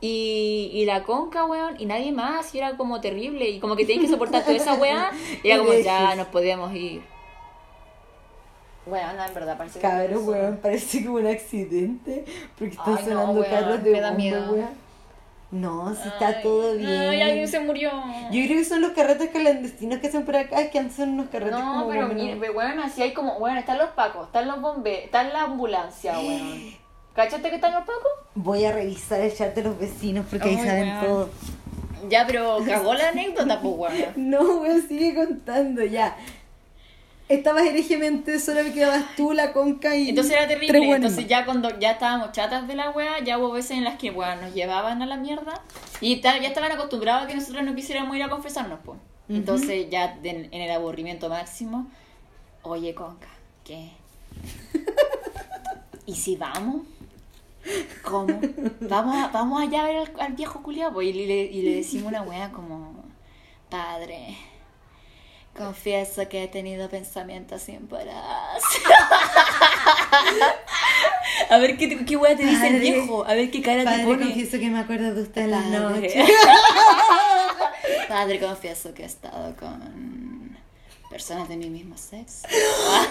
S1: y, y la conca, weón, y nadie más, y era como terrible, y como que tenías que soportar toda esa weá, y era como, [laughs] ya nos podíamos ir. Weón, no, en verdad, parece que...
S2: Cabrón, weón, parece como un accidente. Porque están
S1: Ay, no,
S2: sonando
S1: weón,
S2: carros de
S1: me da
S2: bomba,
S1: miedo.
S2: weón. No, si está
S1: Ay,
S2: todo bien.
S1: Ay, alguien se murió.
S2: Yo creo que son los carretes clandestinos que hacen por acá, que antes son unos carretes
S1: No,
S2: como
S1: pero mire, bueno, así hay como, bueno, están los pacos, están los bomberos, está la ambulancia, [gasps] weón. ¿Cachaste que están los pacos?
S2: Voy a revisar el chat de los vecinos porque ahí saben todo.
S1: Ya, pero cagó la anécdota, pues, weón. [laughs]
S2: No, weón, sigue contando ya. Estabas herejemente, solo me quedabas tú, la conca y.
S1: Entonces era
S2: tres
S1: terrible.
S2: weones
S1: Entonces ya cuando ya estábamos chatas de la wea, ya hubo veces en las que, weón, nos llevaban a la mierda. Y ya estaban acostumbrados a que nosotros no quisiéramos ir a confesarnos, pues. Entonces ya de- en el aburrimiento máximo, oye, conca, ¿qué? [laughs] ¿Y si vamos? ¿Cómo? Vamos, a- vamos allá a ver al, al viejo culiado, pues, y le, y le decimos una wea como, padre, confieso que he tenido pensamientos sin parar. [laughs] a ver qué, qué wea te dice el viejo, a ver qué cara
S2: Padre,
S1: te pone.
S2: confieso que me acuerdo de usted en las noches. [laughs]
S1: Padre, confieso que he estado con personas de mi mismo sexo. [laughs]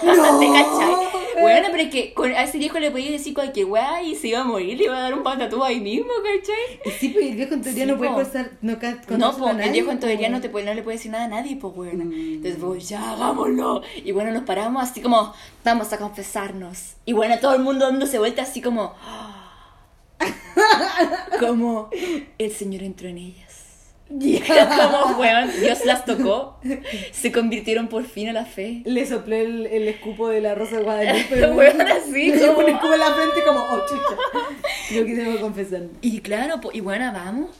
S2: No.
S1: ¿Te cachai? Pero es que con- a ese viejo le podía decir cualquier weá y se iba a morir, le iba a dar un patatúa ahí mismo, ¿cachai?
S2: Sí, pues el viejo en teoría
S1: Sí,
S2: no puede contar, no,
S1: No,
S2: a
S1: pues el viejo en teoría no, te puede, no le puede decir nada a nadie, pues bueno.
S2: Mm.
S1: Entonces, pues ya, hagámoslo. Y bueno, nos paramos así como, vamos a confesarnos. Y bueno, todo el mundo dándose vuelta así como, [gasps] como, el Señor entró en ellas. [laughs] Como, weón, Dios las tocó. Se convirtieron por fin a la fe.
S2: Le soplé el, el escupo de la rosa de Guadalupe. [laughs]
S1: Weón, así,
S2: dio
S1: como-
S2: un escupo en la frente como, oh, chucha. [laughs] Yo quise confesar.
S1: Y claro, pues, y bueno, vamos.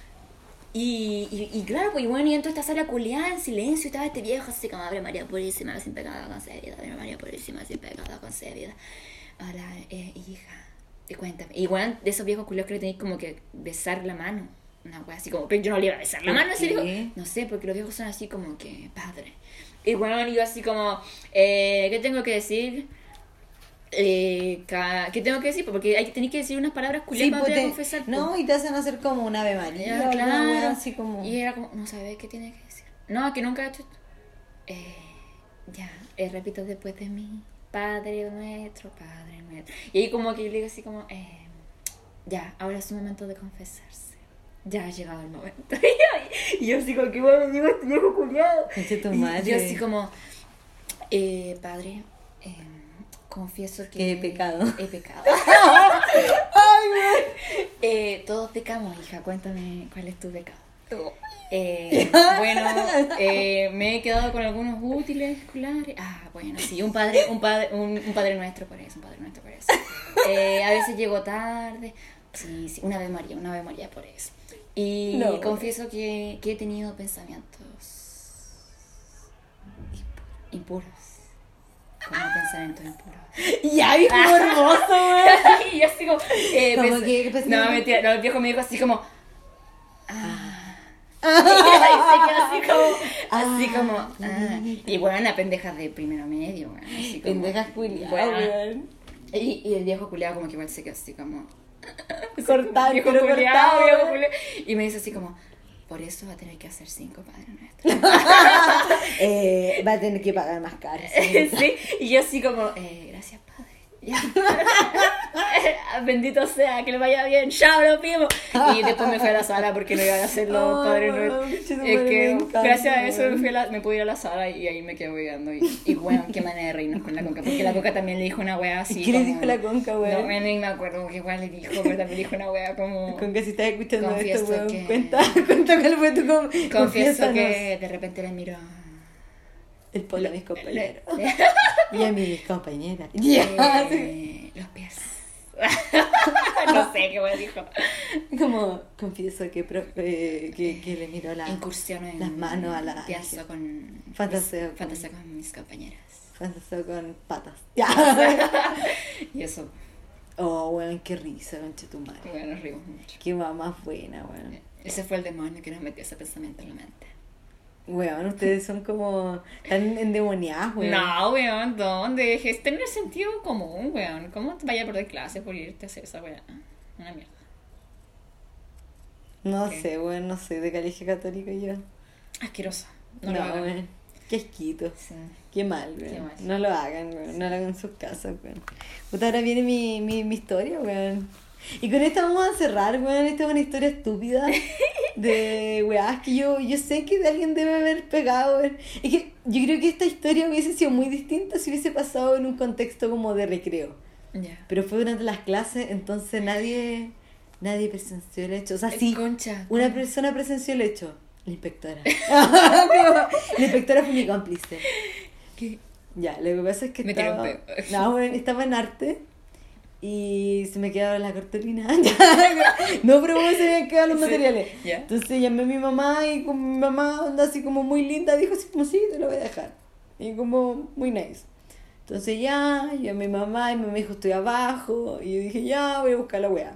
S1: Y, y, y claro, pues, y bueno, y entró esta sala culiada en silencio y estaba este viejo así como, abre María Purísima, sin pecado concebida, abre María Purísima, sin pecado concebida. Hola, eh, hija, y cuéntame. Y bueno, de esos viejos culiados que le tenéis como que besar la mano. Una wea así como, pero yo no le iba a besar la
S2: ¿Por
S1: mano, así digo, no sé, porque los viejos son así como que, padre. Y bueno, yo así como, eh, ¿qué tengo que decir? Eh, ¿Qué tengo que decir? Porque hay tenéis que decir unas palabras culiadas
S2: Sí,
S1: para confesar.
S2: no, y te hacen hacer como un ave María.
S1: Ya, claro.
S2: wea así como...
S1: Y era como, no sabes qué tiene que decir. No, que nunca he hecho esto. Eh, ya, eh, repito después de mí. Padre nuestro, Padre nuestro. Y ahí como que yo le digo así como, eh, ya, ahora es su momento de confesarse. Ya ha llegado el momento. [laughs] y yo así como que bueno, digo este viejo culiado. Y yo así como, eh, Padre, eh, confieso que...
S2: Que he pecado.
S1: He pecado. [laughs] Eh, todos pecamos, hija. Cuéntame cuál es tu pecado. Eh, [laughs] bueno, eh, me he quedado con algunos útiles escolares. Ah, bueno, sí, un padre, un padre, un, un padre nuestro por eso, un padre nuestro por eso. Eh, a veces llego tarde. Sí, sí, una vez María, una vez María por eso. Y
S2: No.
S1: confieso que, que he tenido pensamientos impu- impuros. Como pensamientos impuros. [laughs]
S2: Ya, viejo hermoso, güey. [laughs]
S1: y yo así como. Eh, pens-
S2: que- pues,
S1: no, mentira. No, el viejo me dijo así como. Ah. [laughs] quedó así como. Así
S2: Ah,
S1: como. Ah. Y bueno, la pendeja de primero medio, como.
S2: Pendejas culiadas.
S1: Y, y el viejo culiado como que igual se quedó así como.
S2: Cortado,
S1: viejo culiao. Y me dice así como. Por eso va a tener que hacer cinco padres nuestros. [laughs]
S2: Eh, va a tener que pagar más caro. [laughs]
S1: sí, y yo así como, eh. [laughs] Bendito sea, que le vaya bien, chao, lo primo. Y después me fui a la sala porque no iban a hacer los [laughs]
S2: Ay,
S1: padres
S2: bueno,
S1: nuestros.
S2: pinche tu
S1: Es
S2: madre,
S1: que
S2: me encanta,
S1: gracias a eso me, fui a la- me pude ir a la sala y ahí me quedé cuidando. Y, y bueno, qué manera de reírnos con la coca. Porque la coca también le dijo una wea así.
S2: ¿Qué le dijo la conca, weón?
S1: No, ni me acuerdo qué igual le dijo, pero también le dijo una wea como.
S2: Con que si estás escuchando esto, weón,
S1: que-
S2: cuenta, [laughs] cuenta cuál fue tu com
S1: Confieso que de repente le miro.
S2: El polo a mis compañeros. [laughs] Y a mis compañeras. [laughs] Sí.
S1: eh, los pies. [laughs] no sé qué wea dijo.
S2: Como, confieso que, pro- eh, que, que le miró la... Las manos a la-
S1: Piazza con.
S2: Fantaseo
S1: Fantaseo con mis compañeras.
S2: Fantaseo con patas.
S1: Y eso,
S2: Oh, weón, qué risa, concha tu madre.
S1: bueno, nos rimos mucho.
S2: Qué mamá buena, weón.
S1: Ese fue el demonio que nos metió ese pensamiento en la mente.
S2: Weón, ustedes son como tan endemoniadas, weón.
S1: No, weón, ¿dónde? Es tener sentido común, weón. ¿Cómo te vaya a perder clase por irte a hacer esa weá? Una mierda.
S2: No sé, weón, no sé, de colegio católico yo.
S1: Asqueroso.
S2: No,
S1: No, lo hagan.
S2: weón. Qué asquito.
S1: Sí.
S2: Qué mal, weón.
S1: Qué mal.
S2: No lo hagan, weón. No lo hagan en sus casas, weón. Puta, ahora viene mi, mi, mi historia, weón. Y con esto vamos a cerrar, weón. Esta es una historia estúpida de weás que yo, yo sé que de alguien debe haber pegado, weón. Es que yo creo que esta historia hubiese sido muy distinta si hubiese pasado en un contexto como de recreo.
S1: Ya.
S2: Pero fue durante las clases, entonces nadie, nadie presenció el hecho. O sea, sí,
S1: Concha.
S2: una persona presenció el hecho. La inspectora. [laughs] [laughs] la inspectora fue mi cómplice.
S1: ¿Qué?
S2: Ya, lo que pasa es que
S1: Me
S2: estaba... No, bueno, estaba en arte y se me quedaba la cartulina. [laughs] no, pero bueno, se me quedado los
S1: Sí,
S2: materiales. Entonces llamé a mi mamá y como mi mamá onda así como muy linda, dijo así como sí, te lo voy a dejar. Y como muy nice. Entonces ya, llamé a mi mamá y mi mamá dijo estoy abajo. Y yo dije ya, voy a buscar la weá.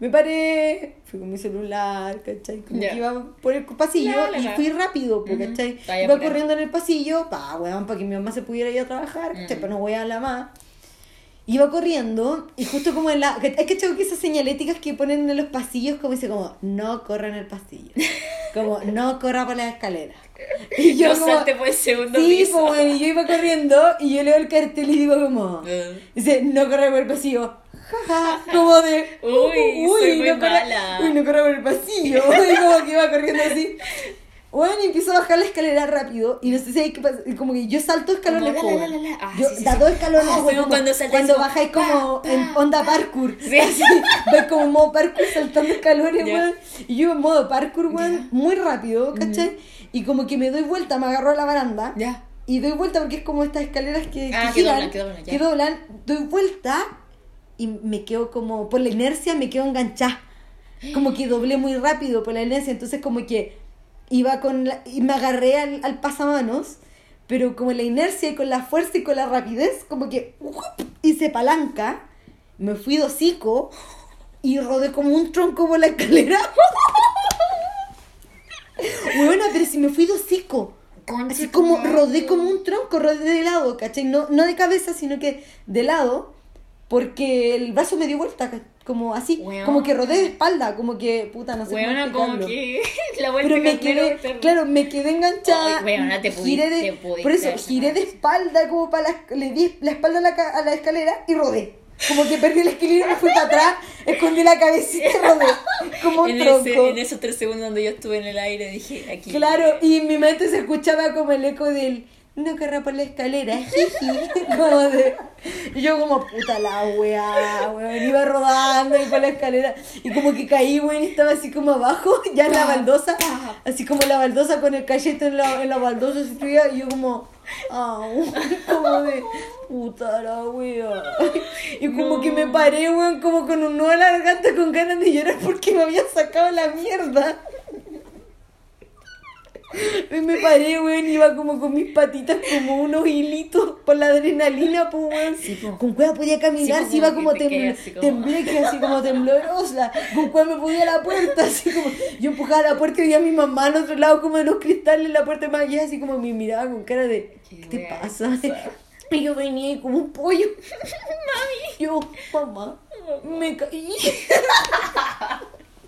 S2: Me paré, fui con mi celular, ¿cachai? Como que iba por el pasillo
S1: La, la,
S2: y fui rápido, pues,
S1: Ujú.
S2: ¿cachai? Iba
S1: apurado.
S2: corriendo en el pasillo, pa, weón, para que mi mamá se pudiera ir a trabajar, ¿cachai?
S1: Mm.
S2: Para no voy a la más. Iba corriendo y justo como en la... Es que que esas señaléticas que ponen en los pasillos como dice como, no corra en el pasillo. Como, no corra por las escaleras. Y [laughs]
S1: no
S2: como,
S1: salte por el segundo
S2: Sí,
S1: piso.
S2: bueno, y yo iba corriendo y yo leo el cartel y digo como... [laughs]
S1: Eh.
S2: Dice, no corra por el pasillo. Jaja, [laughs] como de...
S1: Uy, soy muy
S2: no corra-
S1: mala.
S2: Uy, no corra por el pasillo. Y como que iba corriendo así. Bueno, y empiezo a bajar la escalera rápido y no sé si hay que pasar, como que yo salto escalones,
S1: Como la, la, la. Ah,
S2: yo
S1: sí,
S2: da
S1: sí.
S2: dos escalones,
S1: Ah, como cuando
S2: cuando bajáis como
S1: pa,
S2: en onda parkour,
S1: Sí. [laughs]
S2: así, vais como modo parkour saltando escalones,
S1: Ya.
S2: weón, y yo en modo parkour, weón, muy rápido, ¿cachai? Y como que me doy vuelta, me agarro a la baranda,
S1: Ya.
S2: y doy vuelta porque es como estas escaleras que,
S1: Ah,
S2: que
S1: que
S2: giran,
S1: doblan, que doblan,
S2: que doblan, doy vuelta y me quedo como, por la inercia me quedo enganchada. Como que doblé muy rápido por la inercia, entonces como que iba con la, y me agarré al, al pasamanos, pero como la inercia y con la fuerza y con la rapidez, como que hice palanca, me fui de hocico y rodé como un tronco por la escalera. [laughs] Bueno, pero si me fui de hocico. Así como rodé como un tronco, rodé de lado, ¿cachai? No, no de cabeza, sino que de lado, porque el brazo me dio vuelta, ca- como así,
S1: Weón.
S2: como que rodé de espalda, como que, puta, no sé cómo
S1: Weona, como
S2: explicarlo.
S1: que [laughs] la vuelta
S2: Pero me quedé, claro, me quedé enganchada.
S1: Ay, weona, te
S2: giré de-
S1: pudiste-
S2: Por eso, giré de espalda, como para la, le di la espalda a la, a la escalera y rodé. Como que perdí el equilibrio, me fui para atrás, [laughs] escondí la cabecita y rodé. Como un
S1: en,
S2: tronco.
S1: ese, en esos tres segundos donde yo estuve en el aire dije aquí.
S2: Claro, y en mi mente se escuchaba como el eco del no corra por la escalera, jiji, [laughs] como de y yo como puta la weá, weón, iba rodando y por la escalera y como que caí, weón, y estaba así como abajo, [laughs] ya en la baldosa, así como la baldosa con el cachete en la, en la baldosa y yo como au, [laughs] como de puta la weá. Y como
S1: No.
S2: que me paré, weón, como con un nudo la garganta con ganas de llorar porque me había sacado la mierda. [laughs] Me paré, weón, iba como con mis patitas como unos hilitos por la adrenalina, pues, weón.
S1: Sí, po.
S2: Con cuál podía caminar,
S1: Sí,
S2: si iba
S1: como
S2: como,
S1: que te
S2: tembl
S1: quedas así como-
S2: tembleque, así como temblorosa. Con cuál me podía la puerta, [laughs] así como. Yo empujaba la puerta y veía a mi mamá al otro lado como de los cristales la puerta más allá, así como me miraba con cara de.
S1: Qué
S2: ¿Qué te pasa? [laughs] Y yo venía como un pollo. Mami. Yo, mamá, me caí.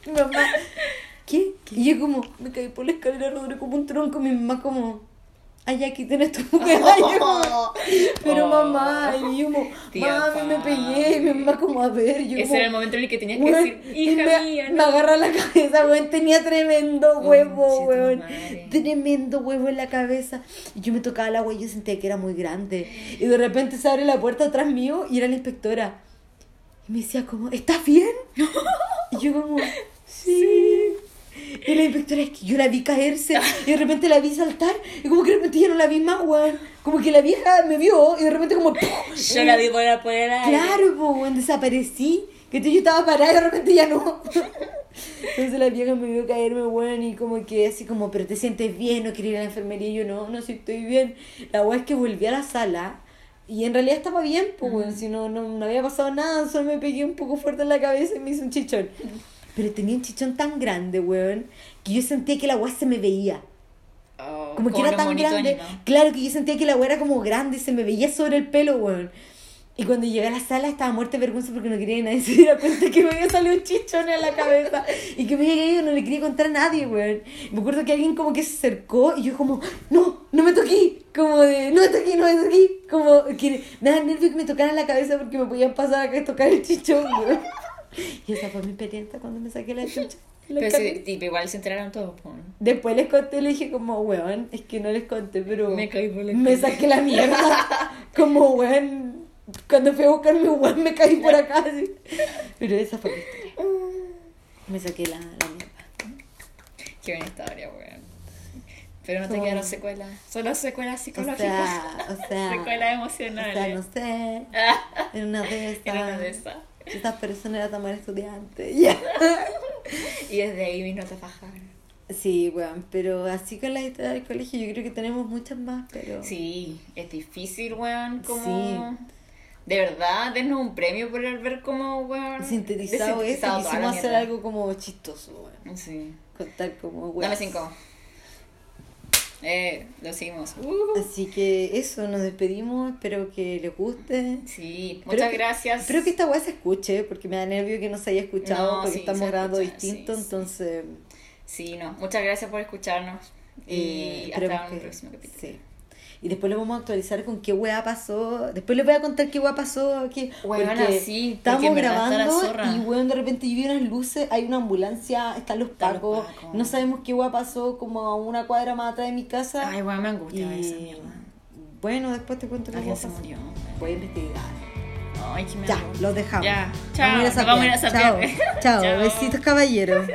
S2: Mamá, ¿qué? Y yo como, me caí por la escalera, rodé como un tronco. Mi mamá como, ay, aquí tienes tu [laughs] mujer. [laughs] Pero
S1: Oh.
S2: mamá, y yo como, mami, me pegué. Y mi mamá como, a ver, yo
S1: Ese
S2: como,
S1: era el momento en el que tenías que decir,
S2: y
S1: hija
S2: me,
S1: mía,
S2: me
S1: no.
S2: agarra la cabeza, weón. Tenía tremendo huevo,
S1: tu
S2: weón. Tremendo huevo en la cabeza. Y yo me tocaba el agua y yo sentía que era muy grande. Y de repente se abre la puerta atrás mío y era la inspectora. Y me decía como, ¿estás bien? [laughs] Y yo como, sí. Y la inspectora es que yo la vi caerse y de repente la vi saltar y como que de repente ya no la vi más, weón. Como que la vieja me vio y de repente como...
S1: Yo la vi por el aire.
S2: Claro, weón, desaparecí. Que yo estaba parada y de repente ya no. Entonces la vieja me vio caerme, weón, y como que así como, pero te sientes bien, no quería ir a la enfermería. Y yo, no, no, si estoy bien. La weá es que volví a la sala y en realidad estaba bien, pues, weón, si no, no, no había pasado nada, solo me pegué un poco fuerte en la cabeza y me hizo un chichón. Pero tenía un chichón tan grande, weón, que yo sentía que la weá se me veía.
S1: Oh,
S2: Como que era tan grande. Claro que yo sentía que la weá era como grande y se me veía sobre el pelo, weón. Y cuando llegué a la sala estaba muerta de vergüenza porque no quería que nadie [laughs] se diera cuenta que me había salido un chichón en la cabeza y que me había caído, no le quería contar a nadie, weón. Me acuerdo que alguien como que se acercó y yo como, no, no me toqué, como de, no me toqué, no me toqué, como que me daba nervio que me tocaran la cabeza porque me podían pasar a tocar el chichón, weón. Y esa fue mi experiencia cuando me saqué la [laughs] chucha. en
S1: Pero
S2: cabeza.
S1: sí, tipo, igual se enteraron todos.
S2: Después les conté, le dije como, weón, es que no les conté, pero
S1: Me caí por la
S2: me saqué la mierda. [laughs] como, weón, cuando fui a buscar mi weón me caí por acá. así. Pero esa fue mi historia. Me saqué la, la mierda.
S1: Qué buena historia, weón. Pero no te
S2: Como-
S1: quedaron secuelas. Solo secuelas
S2: O
S1: psicológicas.
S2: sea, o sea, [laughs]
S1: secuelas
S2: o sea,
S1: emocionales.
S2: no sé, en una de estas,
S1: Era una de esas.
S2: Estas personas era tomar estudiante. [laughs] Ya.
S1: Y desde ahí vino a trabajar.
S2: Sí, weón, pero así con la historia del colegio yo creo que tenemos muchas más, pero...
S1: Sí, es difícil, weón, como...
S2: Sí.
S1: De verdad, denos un premio por el ver cómo, weón...
S2: Sintetizado eso,
S1: desintetizado toda la
S2: quisimos hacer algo como chistoso, weón.
S1: Sí.
S2: Contar como weón.
S1: Dame cinco. Eh, lo seguimos. Uh.
S2: Así que eso, nos despedimos, espero que les guste.
S1: Sí,
S2: Espero
S1: muchas
S2: que-
S1: gracias.
S2: Espero que esta weá se escuche, porque me da nervio que no se haya escuchado,
S1: No,
S2: porque
S1: sí,
S2: estamos grabando
S1: escucha,
S2: distinto,
S1: sí,
S2: entonces...
S1: Sí, no, muchas gracias por escucharnos.
S2: eh,
S1: Y
S2: esperemos
S1: hasta
S2: que-
S1: próximo capítulo.
S2: Y después les vamos a actualizar con qué weá pasó. Después les voy a contar qué weá pasó porque
S1: sí, porque la
S2: grabando y weón, de repente yo vi unas luces, hay una ambulancia, están los pacos, no sabemos qué weá pasó como a una cuadra más atrás de mi casa.
S1: Ay, weón, me angustia esa mierda.
S2: bueno, después te cuento qué
S1: Alguien
S2: weá
S1: se murió.
S2: Voy a investigar.
S1: Ay, qué me
S2: Ya, los dejamos.
S1: Ya,
S2: Vamos a ir a
S1: chao. nos Vamos a ir a
S2: sapear.
S1: sapear.
S2: Chao, [laughs] chao.
S1: Chao.
S2: Besitos, caballeros.